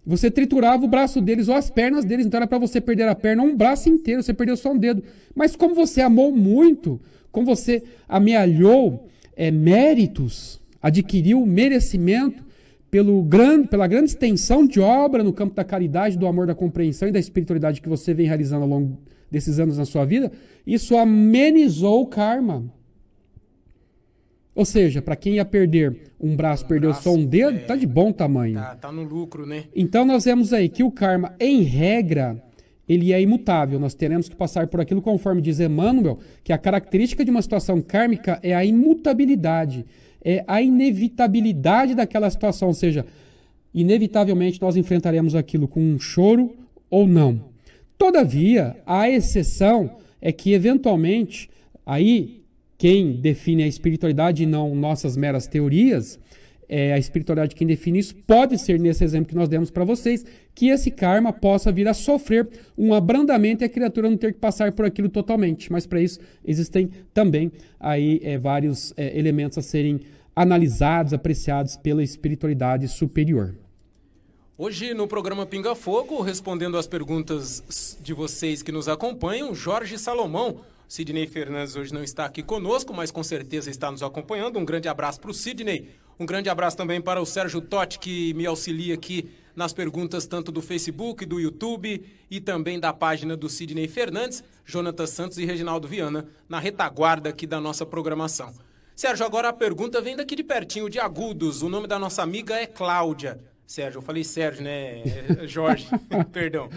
Você triturava o braço deles ou as pernas deles, então era para você perder a perna um braço inteiro, você perdeu só um dedo. Mas como você amou muito, como você amealhou é, méritos, adquiriu merecimento pelo grande, pela grande extensão de obra no campo da caridade, do amor, da compreensão e da espiritualidade que você vem realizando ao longo desses anos na sua vida, isso amenizou o karma. Ou seja, para quem ia perder um braço, um perdeu braço, só um dedo, é, tá de bom tamanho. Tá, tá no lucro, né? Então nós vemos aí que o karma, em regra, ele é imutável. Nós teremos que passar por aquilo conforme diz Emmanuel, que a característica de uma situação kármica é a imutabilidade, é a inevitabilidade daquela situação, ou seja, inevitavelmente nós enfrentaremos aquilo com um choro ou não. Todavia, a exceção é que eventualmente aí quem define a espiritualidade e não nossas meras teorias, é a espiritualidade quem define isso, pode ser nesse exemplo que nós demos para vocês, que esse karma possa vir a sofrer um abrandamento e a criatura não ter que passar por aquilo totalmente. Mas para isso existem também aí é, vários é, elementos a serem analisados, apreciados pela espiritualidade superior. Hoje no programa Pinga Fogo, respondendo às perguntas de vocês que nos acompanham, Jorge Salomão. Sidney Fernandes hoje não está aqui conosco, mas com certeza está nos acompanhando. Um grande abraço para o Sidney. Um grande abraço também para o Sérgio Totti, que me auxilia aqui nas perguntas tanto do Facebook, do YouTube e também da página do Sidney Fernandes, Jonathan Santos e Reginaldo Viana, na retaguarda aqui da nossa programação. Sérgio, agora a pergunta vem daqui de pertinho, de Agudos. O nome da nossa amiga é Cláudia. Sérgio, eu falei Sérgio, né? É, Jorge, perdão.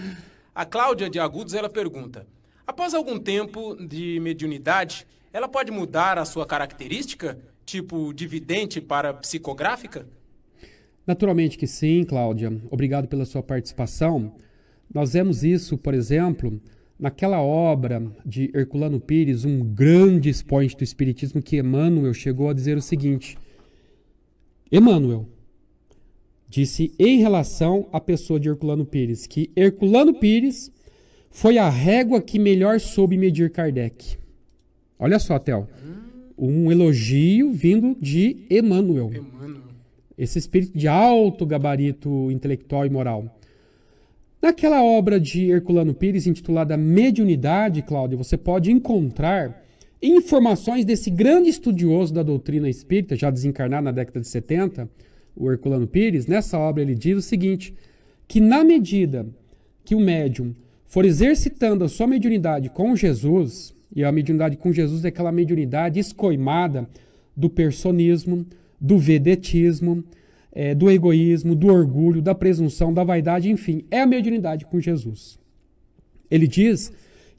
A Cláudia de Agudos, ela pergunta: após algum tempo de mediunidade, ela pode mudar a sua característica? tipo dividente para psicográfica? Naturalmente que sim, Cláudia. Obrigado pela sua participação. Nós vemos isso, por exemplo, naquela obra de Herculano Pires, um grande expoente do Espiritismo, que Emmanuel chegou a dizer o seguinte: Emmanuel disse em relação à pessoa de Herculano Pires que Herculano Pires foi a régua que melhor soube medir Kardec. Olha só, Théo. Um elogio vindo de Emmanuel. Emmanuel. Esse espírito de alto gabarito intelectual e moral. Naquela obra de Herculano Pires, intitulada Mediunidade, Cláudio, você pode encontrar informações desse grande estudioso da doutrina espírita, já desencarnado na década de 70, o Herculano Pires. Nessa obra ele diz o seguinte: que na medida que o médium for exercitando a sua mediunidade com Jesus, e a mediunidade com Jesus é aquela mediunidade escoimada do personismo, do vedetismo, é, do egoísmo, do orgulho, da presunção, da vaidade, enfim, é a mediunidade com Jesus. Ele diz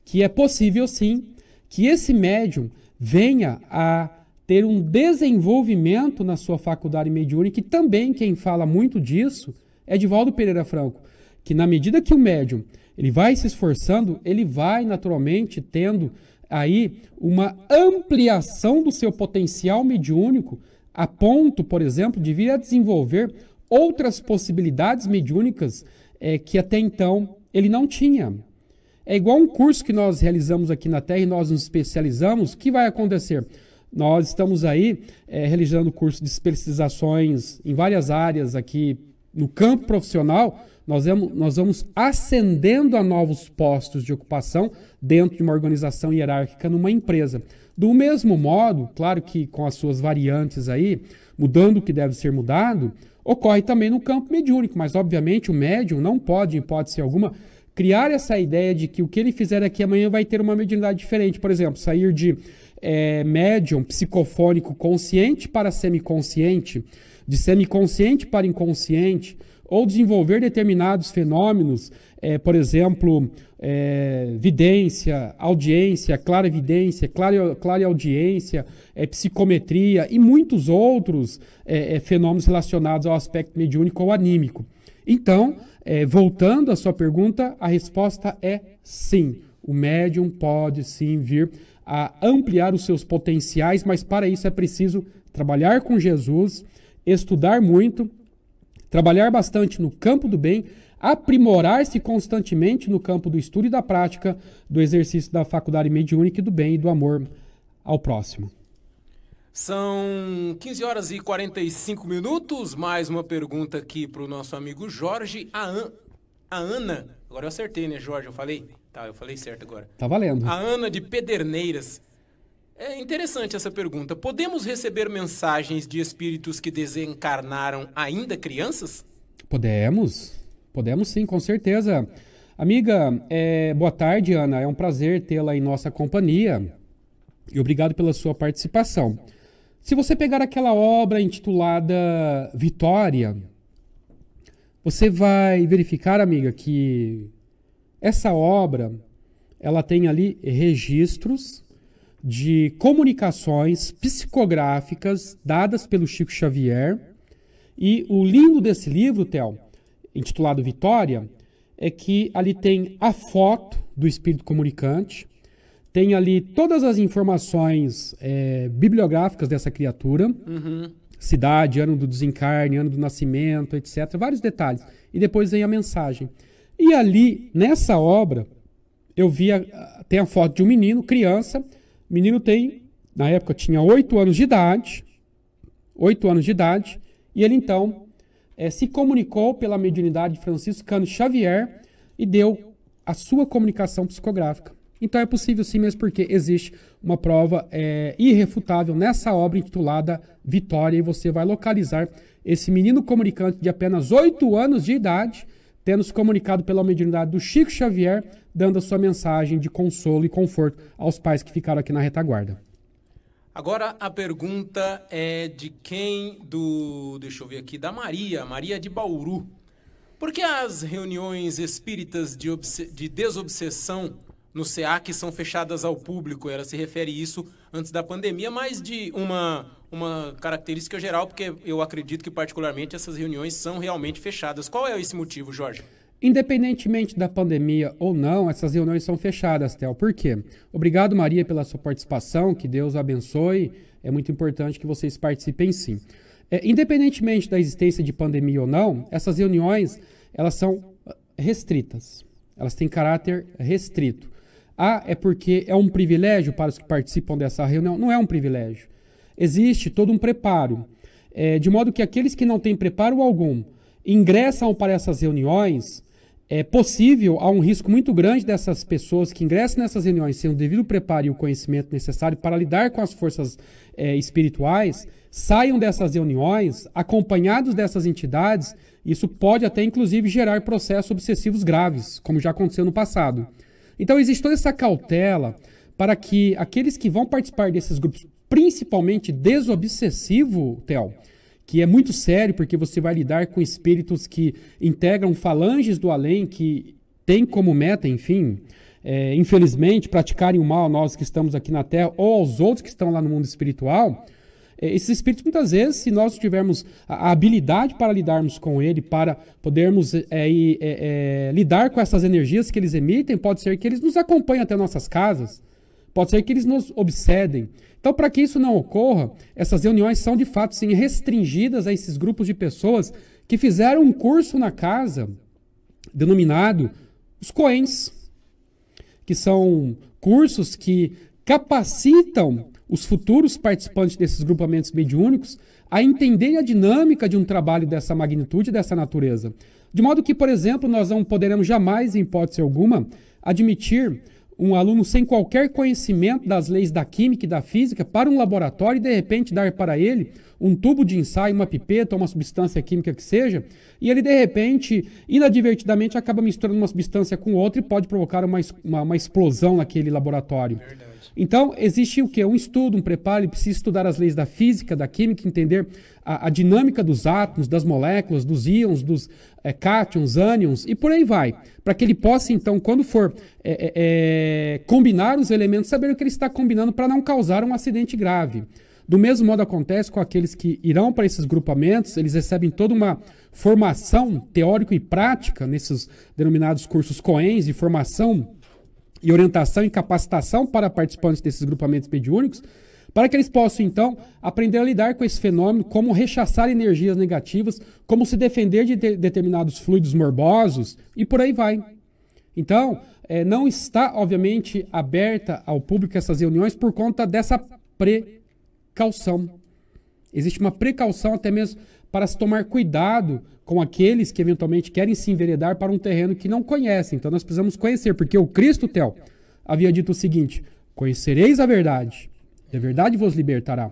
que é possível sim que esse médium venha a ter um desenvolvimento na sua faculdade mediúnica e também quem fala muito disso é Divaldo Pereira Franco, que na medida que o médium ele vai se esforçando, ele vai naturalmente tendo aí uma ampliação do seu potencial mediúnico, a ponto, por exemplo, de vir a desenvolver outras possibilidades mediúnicas é, que até então ele não tinha. É igual um curso que nós realizamos aqui na Terra e nós nos especializamos. O que vai acontecer? Nós estamos aí é, realizando curso de especializações em várias áreas aqui no campo profissional, nós vamos, nós vamos ascendendo a novos postos de ocupação dentro de uma organização hierárquica numa empresa. Do mesmo modo, claro que com as suas variantes aí, mudando o que deve ser mudado, ocorre também no campo mediúnico, mas obviamente o médium não pode, em hipótese alguma, criar essa ideia de que o que ele fizer aqui amanhã vai ter uma mediunidade diferente. Por exemplo, sair de é, médium psicofônico consciente para semiconsciente, de semiconsciente para inconsciente, ou desenvolver determinados fenômenos, é, por exemplo, é, vidência, audiência, clara evidência, clara, clara audiência, é, psicometria e muitos outros é, é, fenômenos relacionados ao aspecto mediúnico ou anímico. Então, é, voltando à sua pergunta, a resposta é sim. O médium pode sim vir a ampliar os seus potenciais, mas para isso é preciso trabalhar com Jesus, estudar muito, trabalhar bastante no campo do bem, aprimorar-se constantemente no campo do estudo e da prática do exercício da faculdade mediúnica e do bem e do amor ao próximo. São 15 horas e 45 minutos. Mais uma pergunta aqui para o nosso amigo Jorge. A, An a Ana. Agora eu acertei, né, Jorge? Eu falei? Tá, eu falei certo agora. Tá valendo. A Ana de Pederneiras. É interessante essa pergunta. Podemos receber mensagens de espíritos que desencarnaram ainda crianças? Podemos. Podemos sim, com certeza. Amiga, é, boa tarde, Ana. É um prazer tê-la em nossa companhia. E obrigado pela sua participação. Se você pegar aquela obra intitulada Vitória, você vai verificar, amiga, que essa obra ela tem ali registros de comunicações psicográficas dadas pelo Chico Xavier. E o lindo desse livro, Theo, intitulado Vitória, é que ali tem a foto do espírito comunicante, tem ali todas as informações é, bibliográficas dessa criatura, uhum. cidade, ano do desencarne, ano do nascimento, etc. Vários detalhes. E depois vem a mensagem. E ali, nessa obra, eu vi, a, tem a foto de um menino, criança, o menino tem, na época tinha 8 anos de idade, 8 anos de idade, e ele então é, se comunicou pela mediunidade de Francisco Cano Xavier e deu a sua comunicação psicográfica. Então é possível sim, mesmo porque existe uma prova é, irrefutável nessa obra intitulada Vitória, e você vai localizar esse menino comunicante de apenas 8 anos de idade, tendo se comunicado pela mediunidade do Chico Xavier dando a sua mensagem de consolo e conforto aos pais que ficaram aqui na retaguarda. Agora a pergunta é de quem do, deixa eu ver aqui, da Maria, Maria de Bauru. Por que as reuniões espíritas de, de desobsessão no SEAC são fechadas ao público? Ela se refere isso antes da pandemia, mas de uma, uma característica geral, porque eu acredito que particularmente essas reuniões são realmente fechadas. Qual é esse motivo, Jorge? Independentemente da pandemia ou não, essas reuniões são fechadas, Theo. Por quê? Obrigado, Maria, pela sua participação. Que Deus abençoe. É muito importante que vocês participem sim. É, independentemente da existência de pandemia ou não, essas reuniões elas são restritas. Elas têm caráter restrito. Ah, é porque é um privilégio para os que participam dessa reunião? Não é um privilégio. Existe todo um preparo. É, de modo que aqueles que não têm preparo algum ingressam para essas reuniões é possível, há um risco muito grande dessas pessoas que ingressam nessas reuniões sem o devido preparo e o conhecimento necessário para lidar com as forças é, espirituais, saiam dessas reuniões acompanhados dessas entidades. Isso pode até, inclusive, gerar processos obsessivos graves, como já aconteceu no passado. Então, existe toda essa cautela para que aqueles que vão participar desses grupos, principalmente desobsessivo, Theo, que é muito sério, porque você vai lidar com espíritos que integram falanges do além, que tem como meta, enfim, é, infelizmente, praticarem o mal a nós que estamos aqui na Terra ou aos outros que estão lá no mundo espiritual. É, esses espíritos, muitas vezes, se nós tivermos a, habilidade para lidarmos com ele, para podermos é, é, é, lidar com essas energias que eles emitem, pode ser que eles nos acompanhem até nossas casas, pode ser que eles nos obsedem. Então, para que isso não ocorra, essas reuniões são de fato sim restringidas a esses grupos de pessoas que fizeram um curso na casa denominado os COENS, que são cursos que capacitam os futuros participantes desses grupamentos mediúnicos a entenderem a dinâmica de um trabalho dessa magnitude, dessa natureza. De modo que, por exemplo, nós não poderemos jamais, em hipótese alguma, admitir um aluno sem qualquer conhecimento das leis da química e da física para um laboratório e de repente dar para ele um tubo de ensaio, uma pipeta, uma substância química que seja, e ele de repente, inadvertidamente, acaba misturando uma substância com outra e pode provocar uma, uma, uma explosão naquele laboratório. Verdade. Então, existe o que? Um estudo, um preparo, ele precisa estudar as leis da física, da química, entender a, a dinâmica dos átomos, das moléculas, dos íons, dos é, cátions, ânions e por aí vai. Para que ele possa, então, quando for é, é, combinar os elementos, saber o que ele está combinando para não causar um acidente grave. Do mesmo modo acontece com aqueles que irão para esses grupamentos, eles recebem toda uma formação teórica e prática nesses denominados cursos COENS de formação e orientação e capacitação para participantes desses grupamentos mediúnicos, para que eles possam, então, aprender a lidar com esse fenômeno, como rechaçar energias negativas, como se defender de, de determinados fluidos morbosos e por aí vai. Então, é, não está, obviamente, aberta ao público essas reuniões por conta dessa precaução. Existe uma precaução até mesmo para se tomar cuidado com aqueles que eventualmente querem se enveredar para um terreno que não conhecem. Então nós precisamos conhecer, porque o Cristo, Tel, havia dito o seguinte: Conhecereis a verdade, e a verdade vos libertará.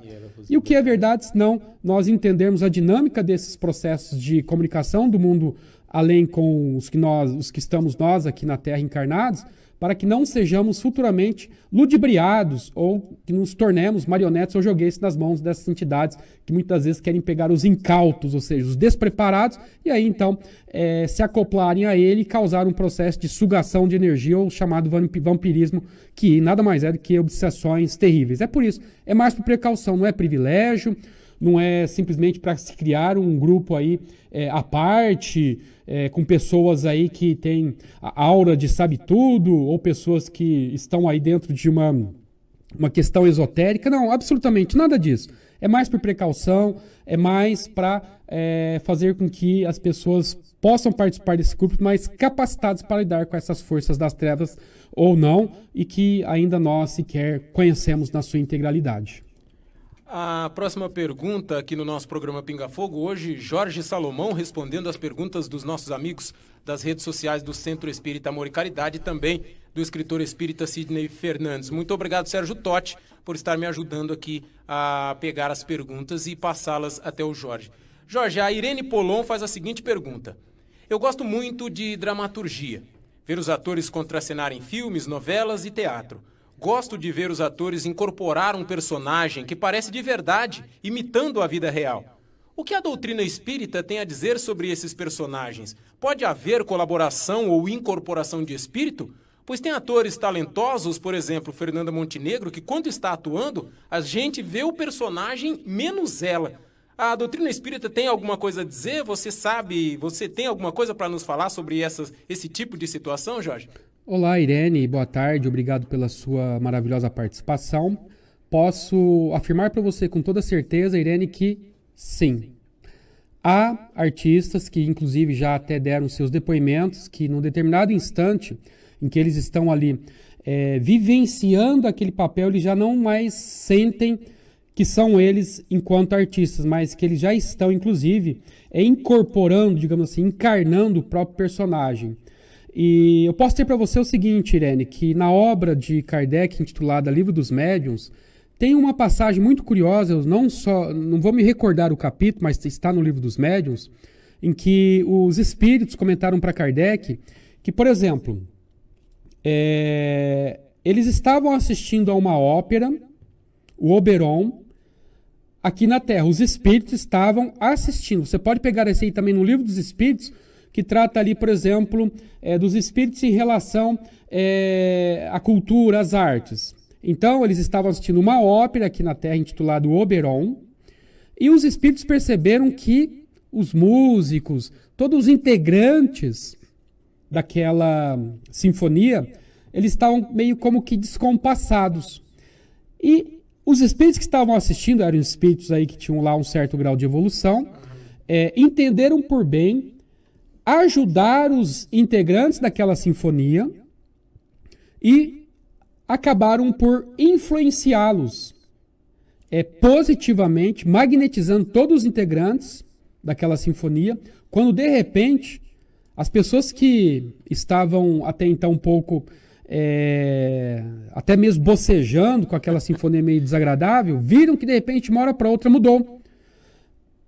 E o que é verdade, senão nós entendermos a dinâmica desses processos de comunicação do mundo além com os que nós, os que estamos nós aqui na Terra encarnados, para que não sejamos futuramente ludibriados ou que nos tornemos marionetes ou joguetes nas mãos dessas entidades que muitas vezes querem pegar os incautos, ou seja, os despreparados, e aí então é, se acoplarem a ele e causar um processo de sugação de energia ou chamado vampirismo, que nada mais é do que obsessões terríveis. É por isso, é mais por precaução, não é privilégio, não é simplesmente para se criar um grupo aí é, à parte é, com pessoas aí que têm a aura de sabe tudo, ou pessoas que estão aí dentro de uma, uma questão esotérica. Não, absolutamente nada disso. É mais por precaução, é mais para é, fazer com que as pessoas possam participar desse grupo, mas capacitados para lidar com essas forças das trevas ou não, e que ainda nós sequer conhecemos na sua integralidade. A próxima pergunta aqui no nosso programa Pinga Fogo, hoje Jorge Salomão respondendo as perguntas dos nossos amigos das redes sociais do Centro Espírita Amor e Caridade e também do escritor espírita Sidney Fernandes. Muito obrigado, Sérgio Totti, por estar me ajudando aqui a pegar as perguntas e passá-las até o Jorge. Jorge, a Irene Polon faz a seguinte pergunta. Eu gosto muito de dramaturgia, ver os atores contracenarem filmes, novelas e teatro. Gosto de ver os atores incorporar um personagem que parece de verdade, imitando a vida real. O que a doutrina espírita tem a dizer sobre esses personagens? Pode haver colaboração ou incorporação de espírito? Pois tem atores talentosos, por exemplo, Fernanda Montenegro, que quando está atuando, a gente vê o personagem menos ela. A doutrina espírita tem alguma coisa a dizer? Você sabe, você tem alguma coisa para nos falar sobre essas, esse tipo de situação, Jorge? Olá, Irene, boa tarde, obrigado pela sua maravilhosa participação. Posso afirmar para você com toda certeza, Irene, que sim. Há artistas que, inclusive, já até deram seus depoimentos que, num determinado instante em que eles estão ali é, vivenciando aquele papel, eles já não mais sentem que são eles enquanto artistas, mas que eles já estão, inclusive, é, incorporando, digamos assim, encarnando o próprio personagem. E eu posso dizer para você o seguinte, Irene, que na obra de Kardec intitulada Livro dos Médiuns, tem uma passagem muito curiosa, eu não só não vou me recordar o capítulo, mas está no Livro dos Médiuns, em que os espíritos comentaram para Kardec que, por exemplo, é, eles estavam assistindo a uma ópera, o Oberon, aqui na Terra. Os espíritos estavam assistindo. Você pode pegar esse aí também no Livro dos Espíritos, que trata ali, por exemplo, é, dos espíritos em relação é, à cultura, às artes. Então, eles estavam assistindo uma ópera aqui na Terra intitulada Oberon, e os espíritos perceberam que os músicos, todos os integrantes daquela sinfonia, eles estavam meio como que descompassados. E os espíritos que estavam assistindo, eram espíritos aí que tinham lá um certo grau de evolução, é, entenderam por bem ajudar os integrantes daquela sinfonia e acabaram por influenciá-los é, positivamente, magnetizando todos os integrantes daquela sinfonia, quando de repente as pessoas que estavam até então um pouco é, até mesmo bocejando com aquela sinfonia meio desagradável, viram que de repente uma hora para outra mudou.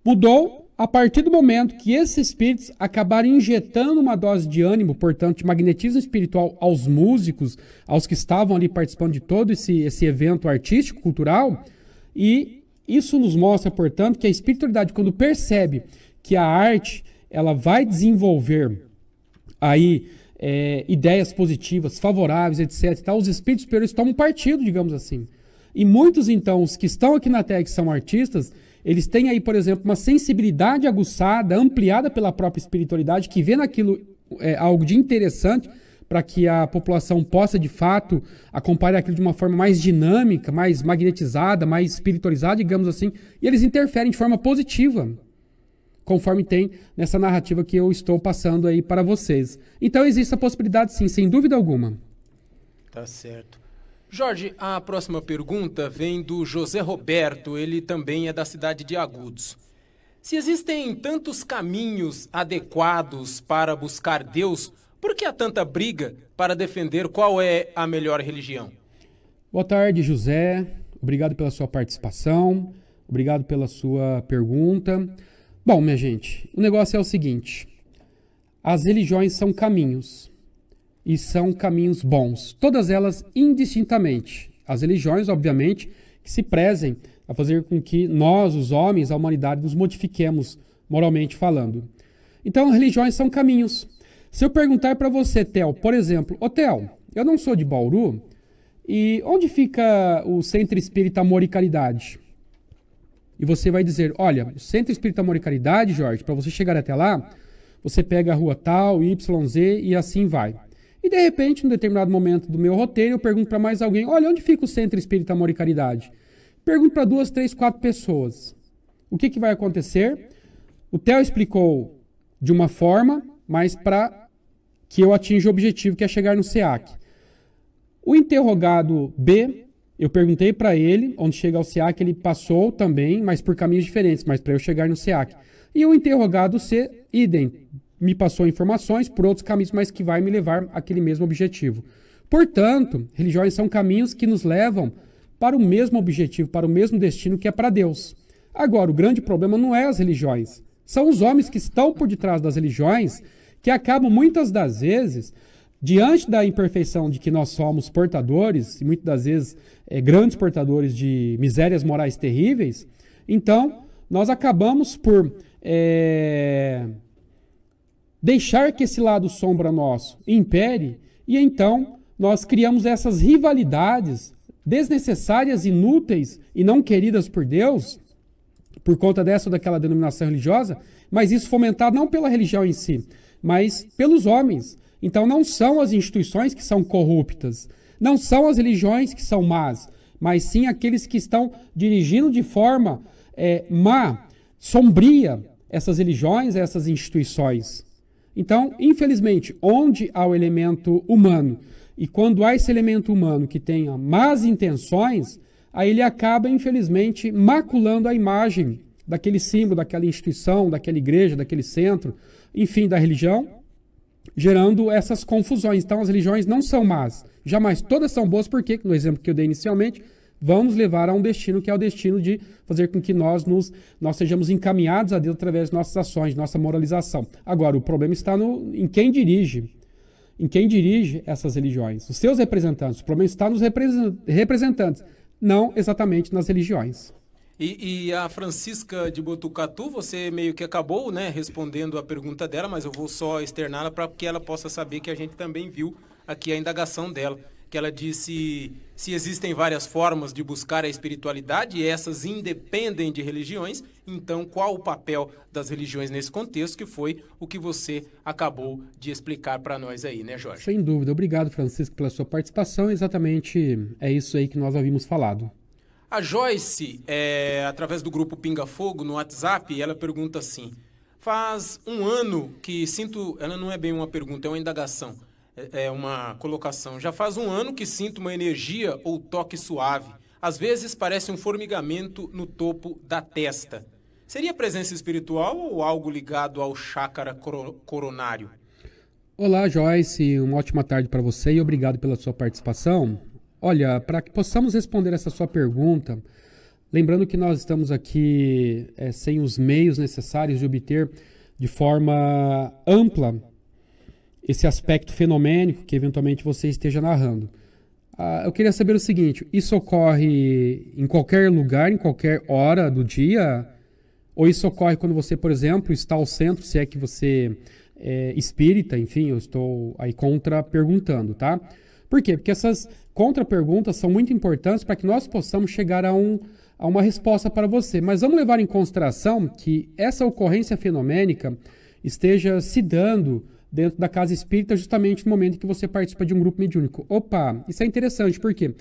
Mudou a partir do momento que esses espíritos acabaram injetando uma dose de ânimo, portanto, de magnetismo espiritual aos músicos, aos que estavam ali participando de todo esse, esse evento artístico, cultural, e isso nos mostra, portanto, que a espiritualidade, quando percebe que a arte ela vai desenvolver aí é, ideias positivas, favoráveis, etc. Tal, os espíritos superiores tomam partido, digamos assim. E muitos, então, os que estão aqui na Terra, que são artistas, eles têm aí, por exemplo, uma sensibilidade aguçada, ampliada pela própria espiritualidade, que vê naquilo é, algo de interessante para que a população possa, de fato, acompanhar aquilo de uma forma mais dinâmica, mais magnetizada, mais espiritualizada, digamos assim, e eles interferem de forma positiva conforme tem nessa narrativa que eu estou passando aí para vocês. Então existe a possibilidade sim, sem dúvida alguma. Tá certo. Jorge, a próxima pergunta vem do José Roberto, ele também é da cidade de Agudos. Se existem tantos caminhos adequados para buscar Deus, por que há tanta briga para defender qual é a melhor religião? Boa tarde, José. Obrigado pela sua participação. Obrigado pela sua pergunta. Bom, minha gente, o negócio é o seguinte: as religiões são caminhos e são caminhos bons, todas elas indistintamente. As religiões, obviamente, que se prezem a fazer com que nós, os homens, a humanidade, nos modifiquemos moralmente falando. Então, religiões são caminhos. Se eu perguntar para você, Tel, por exemplo, ô Tel, eu não sou de Bauru, e onde fica o Centro Espírita Amor e Caridade? e você vai dizer: olha, o Centro Espírita Amor e Caridade, Jorge, para você chegar até lá, você pega a rua tal, YZ e assim vai. E de repente, em determinado momento do meu roteiro, eu pergunto para mais alguém: olha, onde fica o Centro Espírita Amor e Caridade? Pergunto para duas, três, quatro pessoas. O que, que vai acontecer? O Theo explicou de uma forma, mas para que eu atinja o objetivo que é chegar no SEAC. O interrogado B eu perguntei para ele onde chega ao SEAC, ele passou também, mas por caminhos diferentes, mas para eu chegar no SEAC. E o interrogado C, idem, me passou informações por outros caminhos, mas que vai me levar àquele mesmo objetivo. Portanto, religiões são caminhos que nos levam para o mesmo objetivo, para o mesmo destino que é para Deus. Agora, o grande problema não é as religiões, são os homens que estão por detrás das religiões que acabam muitas das vezes diante da imperfeição de que nós somos portadores, e muitas das vezes é, grandes portadores de misérias morais terríveis, então nós acabamos por é, deixar que esse lado sombra nosso impere, e então nós criamos essas rivalidades desnecessárias, inúteis e não queridas por Deus, por conta dessa ou daquela denominação religiosa, mas isso fomentado não pela religião em si, mas pelos homens, então não são as instituições que são corruptas, não são as religiões que são más, mas sim aqueles que estão dirigindo de forma é, má, sombria, essas religiões, essas instituições. Então, infelizmente, onde há o elemento humano, e quando há esse elemento humano que tenha más intenções, aí ele acaba, infelizmente, maculando a imagem daquele símbolo, daquela instituição, daquela igreja, daquele centro, enfim, da religião, gerando essas confusões. Então, as religiões não são más, jamais. Todas são boas, porque, no exemplo que eu dei inicialmente, vão nos levar a um destino que é o destino de fazer com que nós, nos, nós sejamos encaminhados a Deus através de nossas ações, nossa moralização. Agora, o problema está no, em quem dirige. Em quem dirige essas religiões. Os seus representantes. O problema está nos representantes, não exatamente nas religiões. E, e, a Francisca de Botucatu, você meio que acabou né, respondendo a pergunta dela, mas eu vou só externá-la para que ela possa saber que a gente também viu aqui a indagação dela. Que ela disse se existem várias formas de buscar a espiritualidade e essas independem de religiões, então qual o papel das religiões nesse contexto, que foi o que você acabou de explicar para nós aí, né, Jorge? Sem dúvida. Obrigado, Francisco, pela sua participação. Exatamente é isso aí que nós havíamos falado. A Joyce, é, através do grupo Pinga Fogo no WhatsApp, ela pergunta assim: faz um ano que sinto. Ela não é bem uma pergunta, é uma indagação, é, é uma colocação. Já faz um ano que sinto uma energia ou toque suave. Às vezes parece um formigamento no topo da testa. Seria presença espiritual ou algo ligado ao chácara coronário? Olá, Joyce. Uma ótima tarde para você e obrigado pela sua participação. Olha, para que possamos responder essa sua pergunta, lembrando que nós estamos aqui é, sem os meios necessários de obter de forma ampla esse aspecto fenomênico que eventualmente você esteja narrando. Ah, eu queria saber o seguinte: isso ocorre em qualquer lugar, em qualquer hora do dia? Ou isso ocorre quando você, por exemplo, está ao centro, se é que você é espírita, enfim, eu estou aí contra perguntando, tá? Por quê? Porque essas contra-perguntas são muito importantes para que nós possamos chegar a, um, a uma resposta para você. Mas vamos levar em consideração que essa ocorrência fenomênica esteja se dando dentro da casa espírita justamente no momento em que você participa de um grupo mediúnico. Opa, isso é interessante, por quê?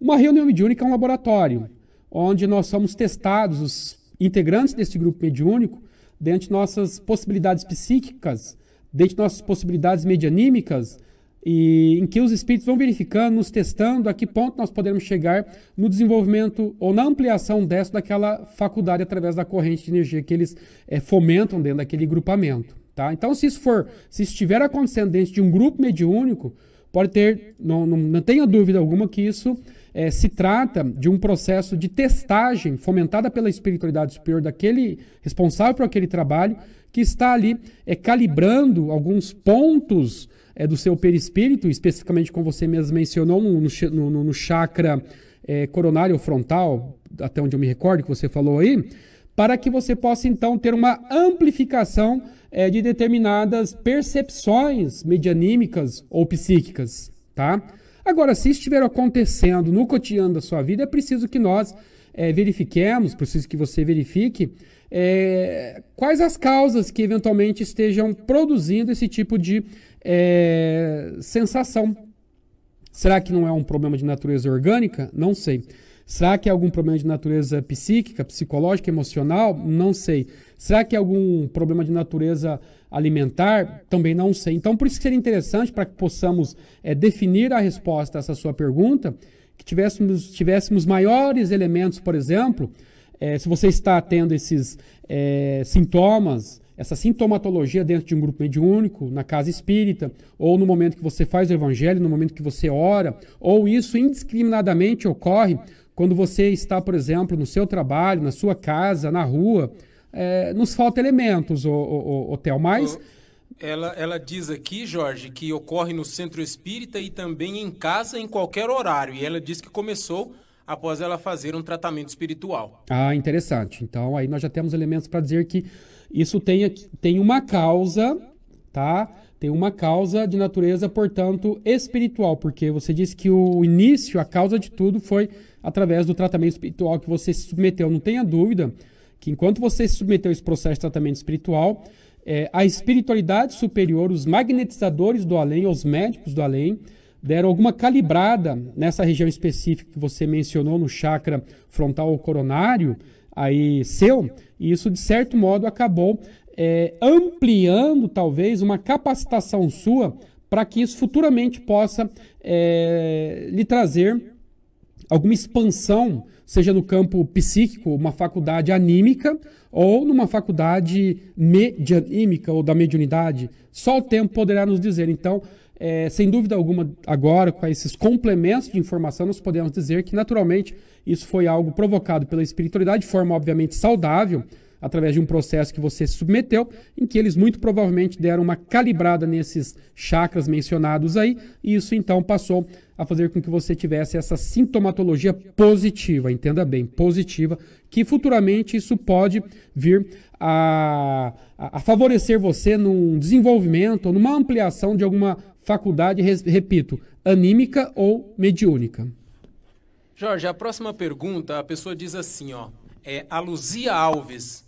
Uma reunião mediúnica é um laboratório onde nós somos testados, os integrantes desse grupo mediúnico, dentro de nossas possibilidades psíquicas, dentro de nossas possibilidades medianímicas, e em que os espíritos vão verificando, nos testando a que ponto nós podemos chegar no desenvolvimento ou na ampliação dessa daquela faculdade através da corrente de energia que eles é, fomentam dentro daquele grupamento. Tá? Então, se isso for, se estiver acontecendo dentro de um grupo mediúnico, pode ter, não, não, não tenha dúvida alguma que isso é, se trata de um processo de testagem fomentada pela espiritualidade superior daquele responsável por aquele trabalho, que está ali é, calibrando alguns pontos é, do seu perispírito, especificamente como você mesmo mencionou, no, no, no chakra é, coronário frontal, até onde eu me recordo que você falou aí, para que você possa então ter uma amplificação é, de determinadas percepções medianímicas ou psíquicas, tá? Agora, se estiver acontecendo no cotidiano da sua vida, é preciso que nós é, verifiquemos, preciso que você verifique é, quais as causas que eventualmente estejam produzindo esse tipo de é, sensação. Será que não é um problema de natureza orgânica? Não sei. Será que é algum problema de natureza psíquica, psicológica, emocional? Não sei. Será que é algum problema de natureza alimentar? Também não sei. Então, por isso que seria interessante para que possamos é, definir a resposta a essa sua pergunta, que tivéssemos, tivéssemos maiores elementos, por exemplo, é, se você está tendo esses é, sintomas, essa sintomatologia dentro de um grupo mediúnico, na casa espírita, ou no momento que você faz o evangelho, no momento que você ora, ou isso indiscriminadamente ocorre quando você está, por exemplo, no seu trabalho, na sua casa, na rua, é, nos falta elementos, o, o, o Theo, mas... Ela, ela diz aqui, Jorge, que ocorre no centro espírita e também em casa em qualquer horário. E ela diz que começou após ela fazer um tratamento espiritual. Ah, interessante. Então aí nós já temos elementos para dizer que isso tem, tem uma causa, tá? Tem uma causa de natureza, portanto, espiritual, porque você disse que o início, a causa de tudo foi através do tratamento espiritual que você se submeteu. Não tenha dúvida que enquanto você se submeteu a esse processo de tratamento espiritual, é, a espiritualidade superior, os magnetizadores do além, os médicos do além, deram alguma calibrada nessa região específica que você mencionou no chakra frontal ou coronário, aí seu, e isso de certo modo acabou é, ampliando talvez uma capacitação sua para que isso futuramente possa é, lhe trazer alguma expansão, seja no campo psíquico, uma faculdade anímica, ou numa faculdade medianímica ou da mediunidade. Só o tempo poderá nos dizer. Então, é, sem dúvida alguma, agora, com esses complementos de informação, nós podemos dizer que, naturalmente, isso foi algo provocado pela espiritualidade, de forma obviamente saudável, através de um processo que você se submeteu, em que eles muito provavelmente deram uma calibrada nesses chakras mencionados aí, e isso então passou a fazer com que você tivesse essa sintomatologia positiva, entenda bem, positiva, que futuramente isso pode vir a, a, favorecer você num desenvolvimento numa ampliação de alguma faculdade, repito, anímica ou mediúnica. Jorge, a próxima pergunta, a pessoa diz assim, ó, é a Luzia Alves.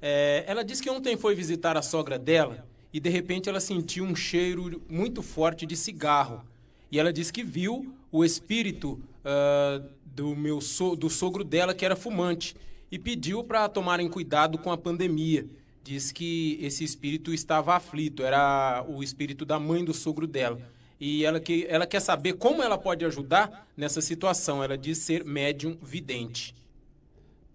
É, ela disse que ontem foi visitar a sogra dela e de repente ela sentiu um cheiro muito forte de cigarro. E ela disse que viu o espírito uh, do, meu so, do sogro dela, que era fumante, e pediu para tomarem cuidado com a pandemia. Diz que esse espírito estava aflito, era o espírito da mãe do sogro dela. E ela, que, ela quer saber como ela pode ajudar nessa situação. Ela diz ser médium vidente.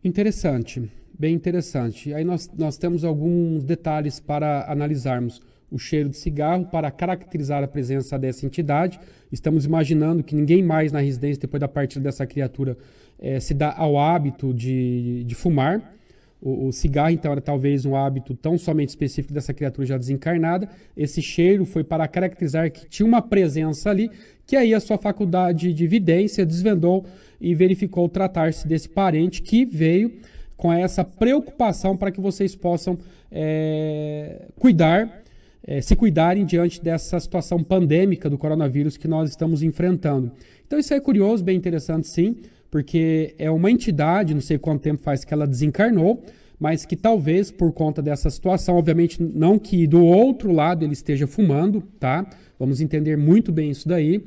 Interessante bem interessante. Aí nós, nós temos alguns detalhes para analisarmos. o cheiro de cigarro para caracterizar a presença dessa entidade. Estamos imaginando que ninguém mais na residência, depois da partida dessa criatura, eh, se dá ao hábito de, de fumar. O, o, cigarro, então, era talvez um hábito tão somente específico dessa criatura já desencarnada. Esse cheiro foi para caracterizar que tinha uma presença ali, que aí a sua faculdade de evidência desvendou e verificou tratar-se desse parente que veio com essa preocupação para que vocês possam é, cuidar, é, se cuidarem diante dessa situação pandêmica do coronavírus que nós estamos enfrentando. Então isso é curioso, bem interessante sim, porque é uma entidade, não sei quanto tempo faz que ela desencarnou, mas que talvez por conta dessa situação, obviamente não que do outro lado ele esteja fumando, tá? Vamos entender muito bem isso daí.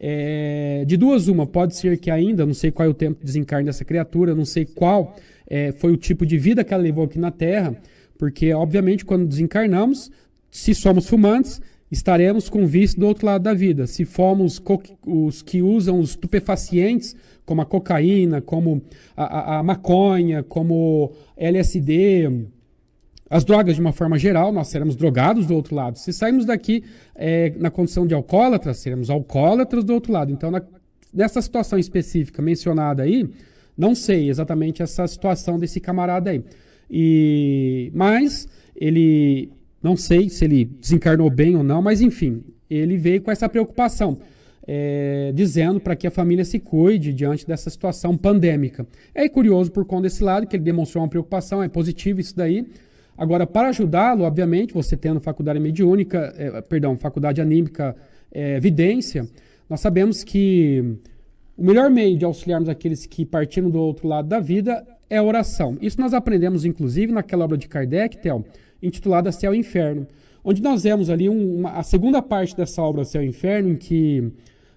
É, de duas, uma, pode ser que ainda, não sei qual é o tempo de desencarne dessa criatura, não sei qual é, foi o tipo de vida que ela levou aqui na Terra, porque, obviamente, quando desencarnamos, se somos fumantes, estaremos com vício do outro lado da vida. Se formos os que usam os estupefacientes, como a cocaína, como a, a, a maconha, como LSD, as drogas de uma forma geral, nós seremos drogados do outro lado. Se sairmos daqui é, na condição de alcoólatras, seremos alcoólatras do outro lado. Então, na, nessa situação específica mencionada aí, não sei exatamente essa situação desse camarada aí. E, mas ele, não sei se ele desencarnou bem ou não, mas enfim, ele veio com essa preocupação. É, dizendo para que a família se cuide diante dessa situação pandêmica. É curioso por conta desse lado, que ele demonstrou uma preocupação, é positivo isso daí. Agora, para ajudá-lo, obviamente, você tendo faculdade mediúnica, é, perdão, faculdade anímica, é, evidência, nós sabemos que o melhor meio de auxiliarmos aqueles que partiram do outro lado da vida é a oração. Isso nós aprendemos, inclusive, naquela obra de Kardec, Tel, intitulada Céu e Inferno, onde nós vemos ali uma, a segunda parte dessa obra Céu e Inferno, em que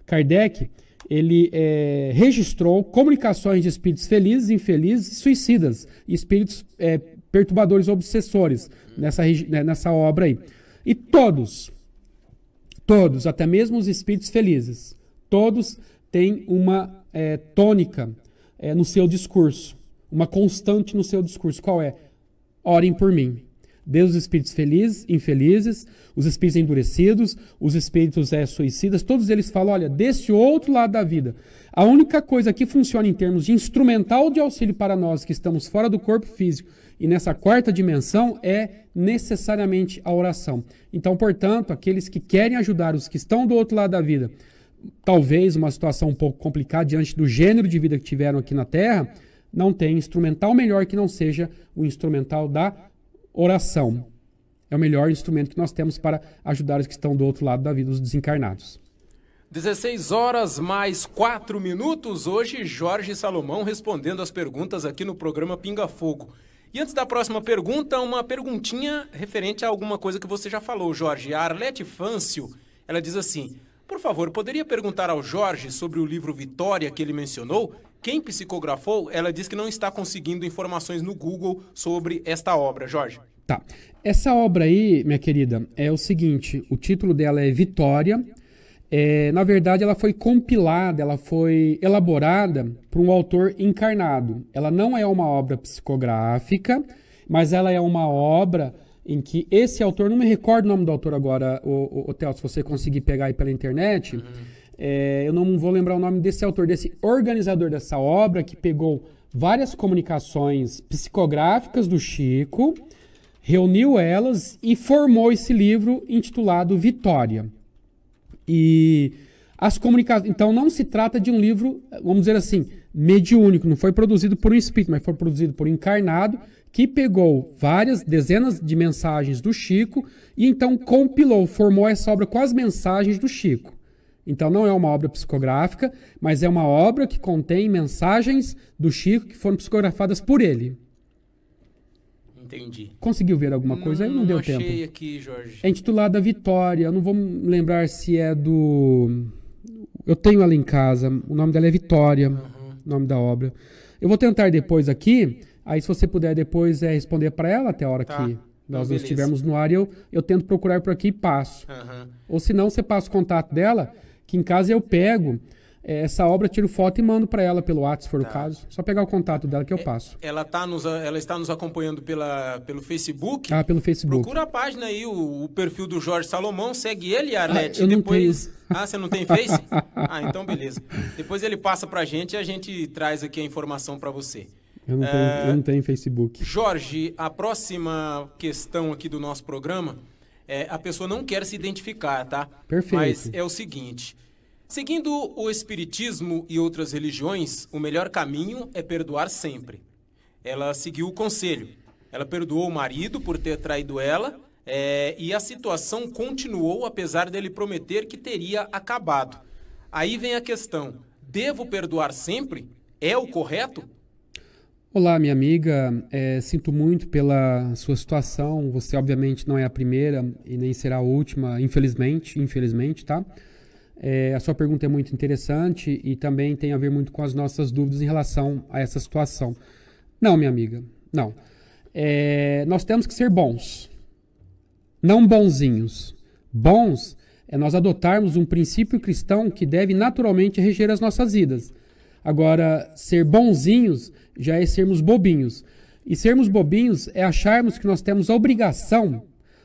Kardec ele é, registrou comunicações de espíritos felizes, infelizes, suicidas, e espíritos é, perturbadores obsessores nessa, né, nessa obra aí. E todos, todos, até mesmo os espíritos felizes, todos tem uma é, tônica é, no seu discurso, uma constante no seu discurso. Qual é? Orem por mim. Deus, os espíritos felizes, infelizes, os espíritos endurecidos, os espíritos é, suicidas, todos eles falam: olha, desse outro lado da vida, a única coisa que funciona em termos de instrumental de auxílio para nós que estamos fora do corpo físico e nessa quarta dimensão é necessariamente a oração. Então, portanto, aqueles que querem ajudar os que estão do outro lado da vida talvez uma situação um pouco complicada diante do gênero de vida que tiveram aqui na Terra, não tem instrumental melhor que não seja o instrumental da oração. É o melhor instrumento que nós temos para ajudar os que estão do outro lado da vida, os desencarnados. 16 horas mais 4 minutos. Hoje, Jorge Salomão respondendo as perguntas aqui no programa Pinga Fogo. E antes da próxima pergunta, uma perguntinha referente a alguma coisa que você já falou, Jorge. A Arlete Fâncio, ela diz assim: por favor, poderia perguntar ao Jorge sobre o livro Vitória que ele mencionou? Quem psicografou? Ela diz que não está conseguindo informações no Google sobre esta obra. Jorge. Tá. Essa obra aí, minha querida, é o seguinte: o título dela é Vitória. É, na verdade, ela foi compilada, ela foi elaborada por um autor encarnado. Ela não é uma obra psicográfica, mas ela é uma obra em que esse autor, não me recordo o nome do autor agora, o, o, o se você conseguir pegar aí pela internet, uhum. É, eu não vou lembrar o nome desse autor, desse organizador dessa obra, que pegou várias comunicações psicográficas do Chico, reuniu elas e formou esse livro intitulado Vitória. E as comunicações. Então não se trata de um livro, vamos dizer assim, mediúnico, não foi produzido por um espírito, mas foi produzido por um encarnado que pegou várias dezenas de mensagens do Chico e então compilou, formou essa obra com as mensagens do Chico. Então não é uma obra psicográfica, mas é uma obra que contém mensagens do Chico que foram psicografadas por ele. Entendi. Conseguiu ver alguma coisa aí? Não, não deu achei tempo. aqui, Jorge. É intitulada Vitória. Eu não vou lembrar se é do. Eu tenho ela em casa. O nome dela é Vitória. Uhum. O nome da obra. Eu vou tentar depois aqui Aí, se você puder depois é, responder para ela até a hora tá. que nós não estivermos no ar, eu, eu tento procurar por aqui e passo. Uhum. Ou se não, você passa o contato dela, que em casa eu pego é, essa obra, tiro foto e mando para ela pelo WhatsApp, se for tá. o caso. Só pegar o contato dela que eu passo. Ela, tá nos, ela está nos acompanhando pela, pelo Facebook. Ah, pelo Facebook. Procura a página aí, o, o perfil do Jorge Salomão, segue ele, Arlete. Ah, eu depois. Ah, você não tem Face? ah, então beleza. Depois ele passa pra gente e a gente traz aqui a informação para você. Eu não, tenho, eu não tenho Facebook. Jorge, a próxima questão aqui do nosso programa é a pessoa não quer se identificar, tá? Perfeito. Mas é o seguinte. Seguindo o Espiritismo e outras religiões, o melhor caminho é perdoar sempre. Ela seguiu o conselho. Ela perdoou o marido por ter traído ela é, e a situação continuou apesar dele prometer que teria acabado. Aí vem a questão: devo perdoar sempre? É o correto? Olá, minha amiga. É, sinto muito pela sua situação. Você, obviamente, não é a primeira e nem será a última, infelizmente. Infelizmente, tá? É, a sua pergunta é muito interessante e também tem a ver muito com as nossas dúvidas em relação a essa situação. Não, minha amiga, não. É, nós temos que ser bons, não bonzinhos. Bons é nós adotarmos um princípio cristão que deve naturalmente reger as nossas vidas. Agora, ser bonzinhos já é sermos bobinhos. E sermos bobinhos é acharmos que nós temos a obrigação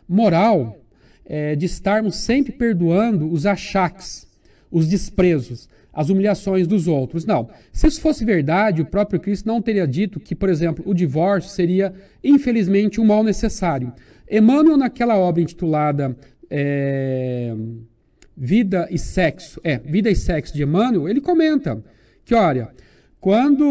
moral é, de estarmos sempre perdoando os achaques, os desprezos, as humilhações dos outros. Não. Se isso fosse verdade, o próprio Cristo não teria dito que, por exemplo, o divórcio seria, infelizmente, um mal necessário. Emmanuel, naquela obra intitulada é, Vida e Sexo, é, Vida e Sexo de Emmanuel, ele comenta que, olha, quando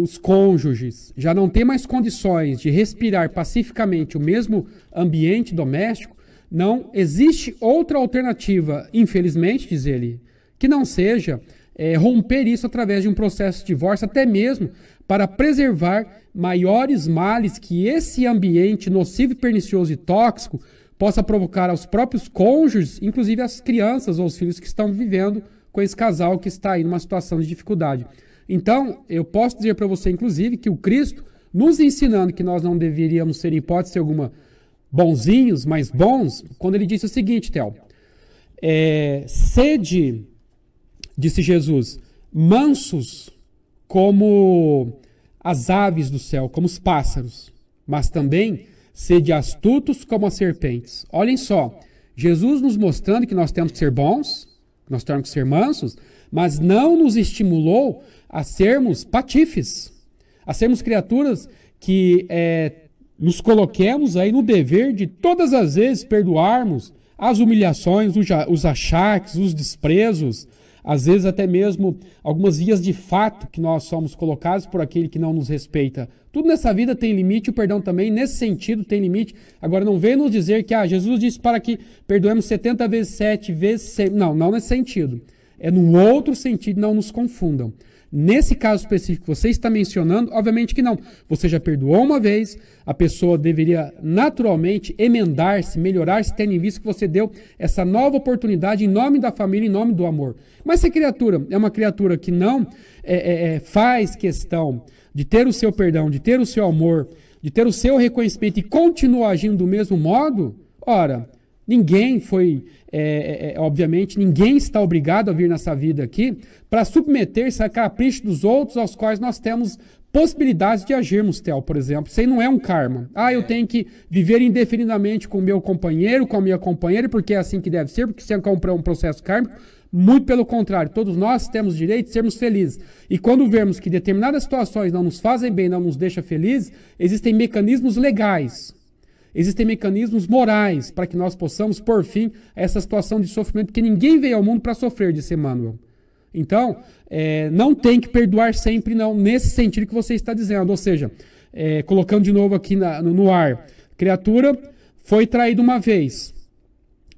os cônjuges já não têm mais condições de respirar pacificamente o mesmo ambiente doméstico, não existe outra alternativa, infelizmente, diz ele, que não seja é, romper isso através de um processo de divórcio, até mesmo para preservar maiores males que esse ambiente nocivo, pernicioso e tóxico possa provocar aos próprios cônjuges, inclusive às crianças ou os filhos que estão vivendo com esse casal que está aí numa situação de dificuldade. Então, eu posso dizer para você, inclusive, que o Cristo, nos ensinando que nós não deveríamos ser, em hipótese alguma, bonzinhos, mas bons, quando ele disse o seguinte, Theo, é, sede, disse Jesus, mansos como as aves do céu, como os pássaros, mas também sede astutos como as serpentes. Olhem só, Jesus nos mostrando que nós temos que ser bons, nós temos que ser mansos, mas não nos estimulou a sermos patifes, a sermos criaturas que é, nos coloquemos aí no dever de todas as vezes perdoarmos as humilhações, os achaques, os desprezos, às vezes até mesmo algumas vias de fato que nós somos colocados por aquele que não nos respeita. Tudo nessa vida tem limite, o perdão também, nesse sentido, tem limite. Agora, não vem nos dizer que ah, Jesus disse para que perdoemos 70 vezes 7 vezes 100. Não, não nesse sentido. É num outro sentido, não nos confundam. Nesse caso específico que você está mencionando, obviamente que não. Você já perdoou uma vez, a pessoa deveria naturalmente emendar-se, melhorar-se, tendo em vista que você deu essa nova oportunidade em nome da família, em nome do amor. Mas se a criatura é uma criatura que não é, é, é, faz questão de ter o seu perdão, de ter o seu amor, de ter o seu reconhecimento e continua agindo do mesmo modo, ora, Ninguém foi, é, é, é, obviamente, ninguém está obrigado a vir nessa vida aqui para submeter-se a capricho dos outros aos quais nós temos possibilidades de agirmos, Theo, por exemplo. Isso aí não é um karma. Ah, eu tenho que viver indefinidamente com o meu companheiro, com a minha companheira, porque é assim que deve ser, porque se é um processo kármico. Muito pelo contrário, todos nós temos direito de sermos felizes. E quando vemos que determinadas situações não nos fazem bem, não nos deixam felizes, existem mecanismos legais Existem mecanismos morais para que nós possamos por fim a essa situação de sofrimento, porque ninguém veio ao mundo para sofrer, disse Emmanuel. Então, é, não tem que perdoar sempre, não, nesse sentido que você está dizendo. Ou seja, é, colocando de novo aqui na, no, no ar, criatura foi traída uma vez,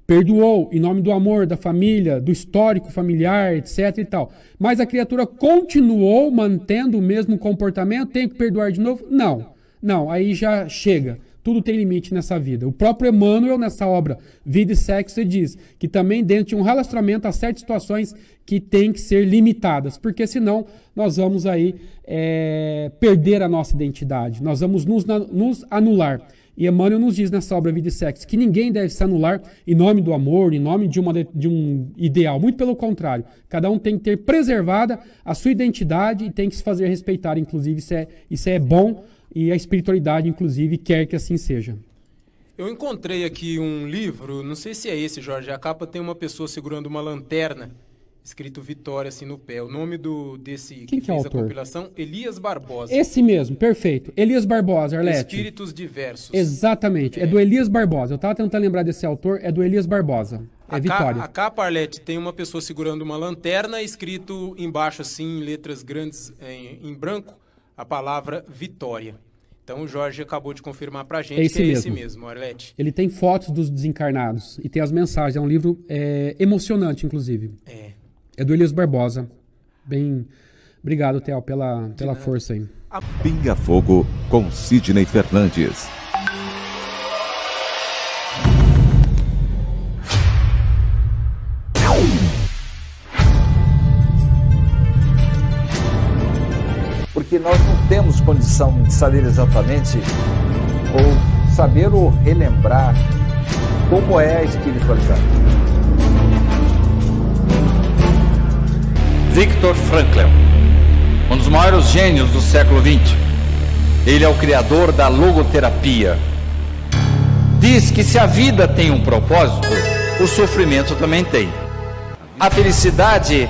perdoou em nome do amor, da família, do histórico familiar, etc e tal. Mas a criatura continuou mantendo o mesmo comportamento, tem que perdoar de novo? Não. Não, aí já chega. Tudo tem limite nessa vida. O próprio Emmanuel, nessa obra Vida e Sexo, diz que também dentro de um relacionamento há certas situações que têm que ser limitadas, porque senão nós vamos aí é, perder a nossa identidade, nós vamos nos, nos anular. E Emmanuel nos diz nessa obra Vida e Sexo que ninguém deve se anular em nome do amor, em nome de, uma, de um ideal. Muito pelo contrário. Cada um tem que ter preservada a sua identidade e tem que se fazer respeitar. Inclusive, isso é, isso é bom e a espiritualidade, inclusive, quer que assim seja. Eu encontrei aqui um livro, não sei se é esse, Jorge. A capa tem uma pessoa segurando uma lanterna escrito Vitória assim no pé. O nome do desse Quem que, que é fez a compilação, Elias Barbosa. Esse mesmo, perfeito. Elias Barbosa, Arlete. Espíritos diversos. Exatamente, é. é do Elias Barbosa. Eu estava tentando lembrar desse autor, é do Elias Barbosa. É a Vitória. Ca, a capa, Arlete, tem uma pessoa segurando uma lanterna, escrito embaixo assim, em letras grandes em, em branco, a palavra Vitória. Então o Jorge acabou de confirmar para a gente é esse que é mesmo. esse mesmo, Arlete. Ele tem fotos dos desencarnados e tem as mensagens. É um livro é, emocionante, inclusive. É. É do Elias Barbosa. Bem. Obrigado, Theo, pela, pela força aí. Pinga Fogo com Sidney Fernandes. Temos condição de saber exatamente ou saber ou relembrar como é a espiritualidade. Viktor Frankl, um dos maiores gênios do século XX. Ele é o criador da logoterapia. Diz que se a vida tem um propósito, o sofrimento também tem. A felicidade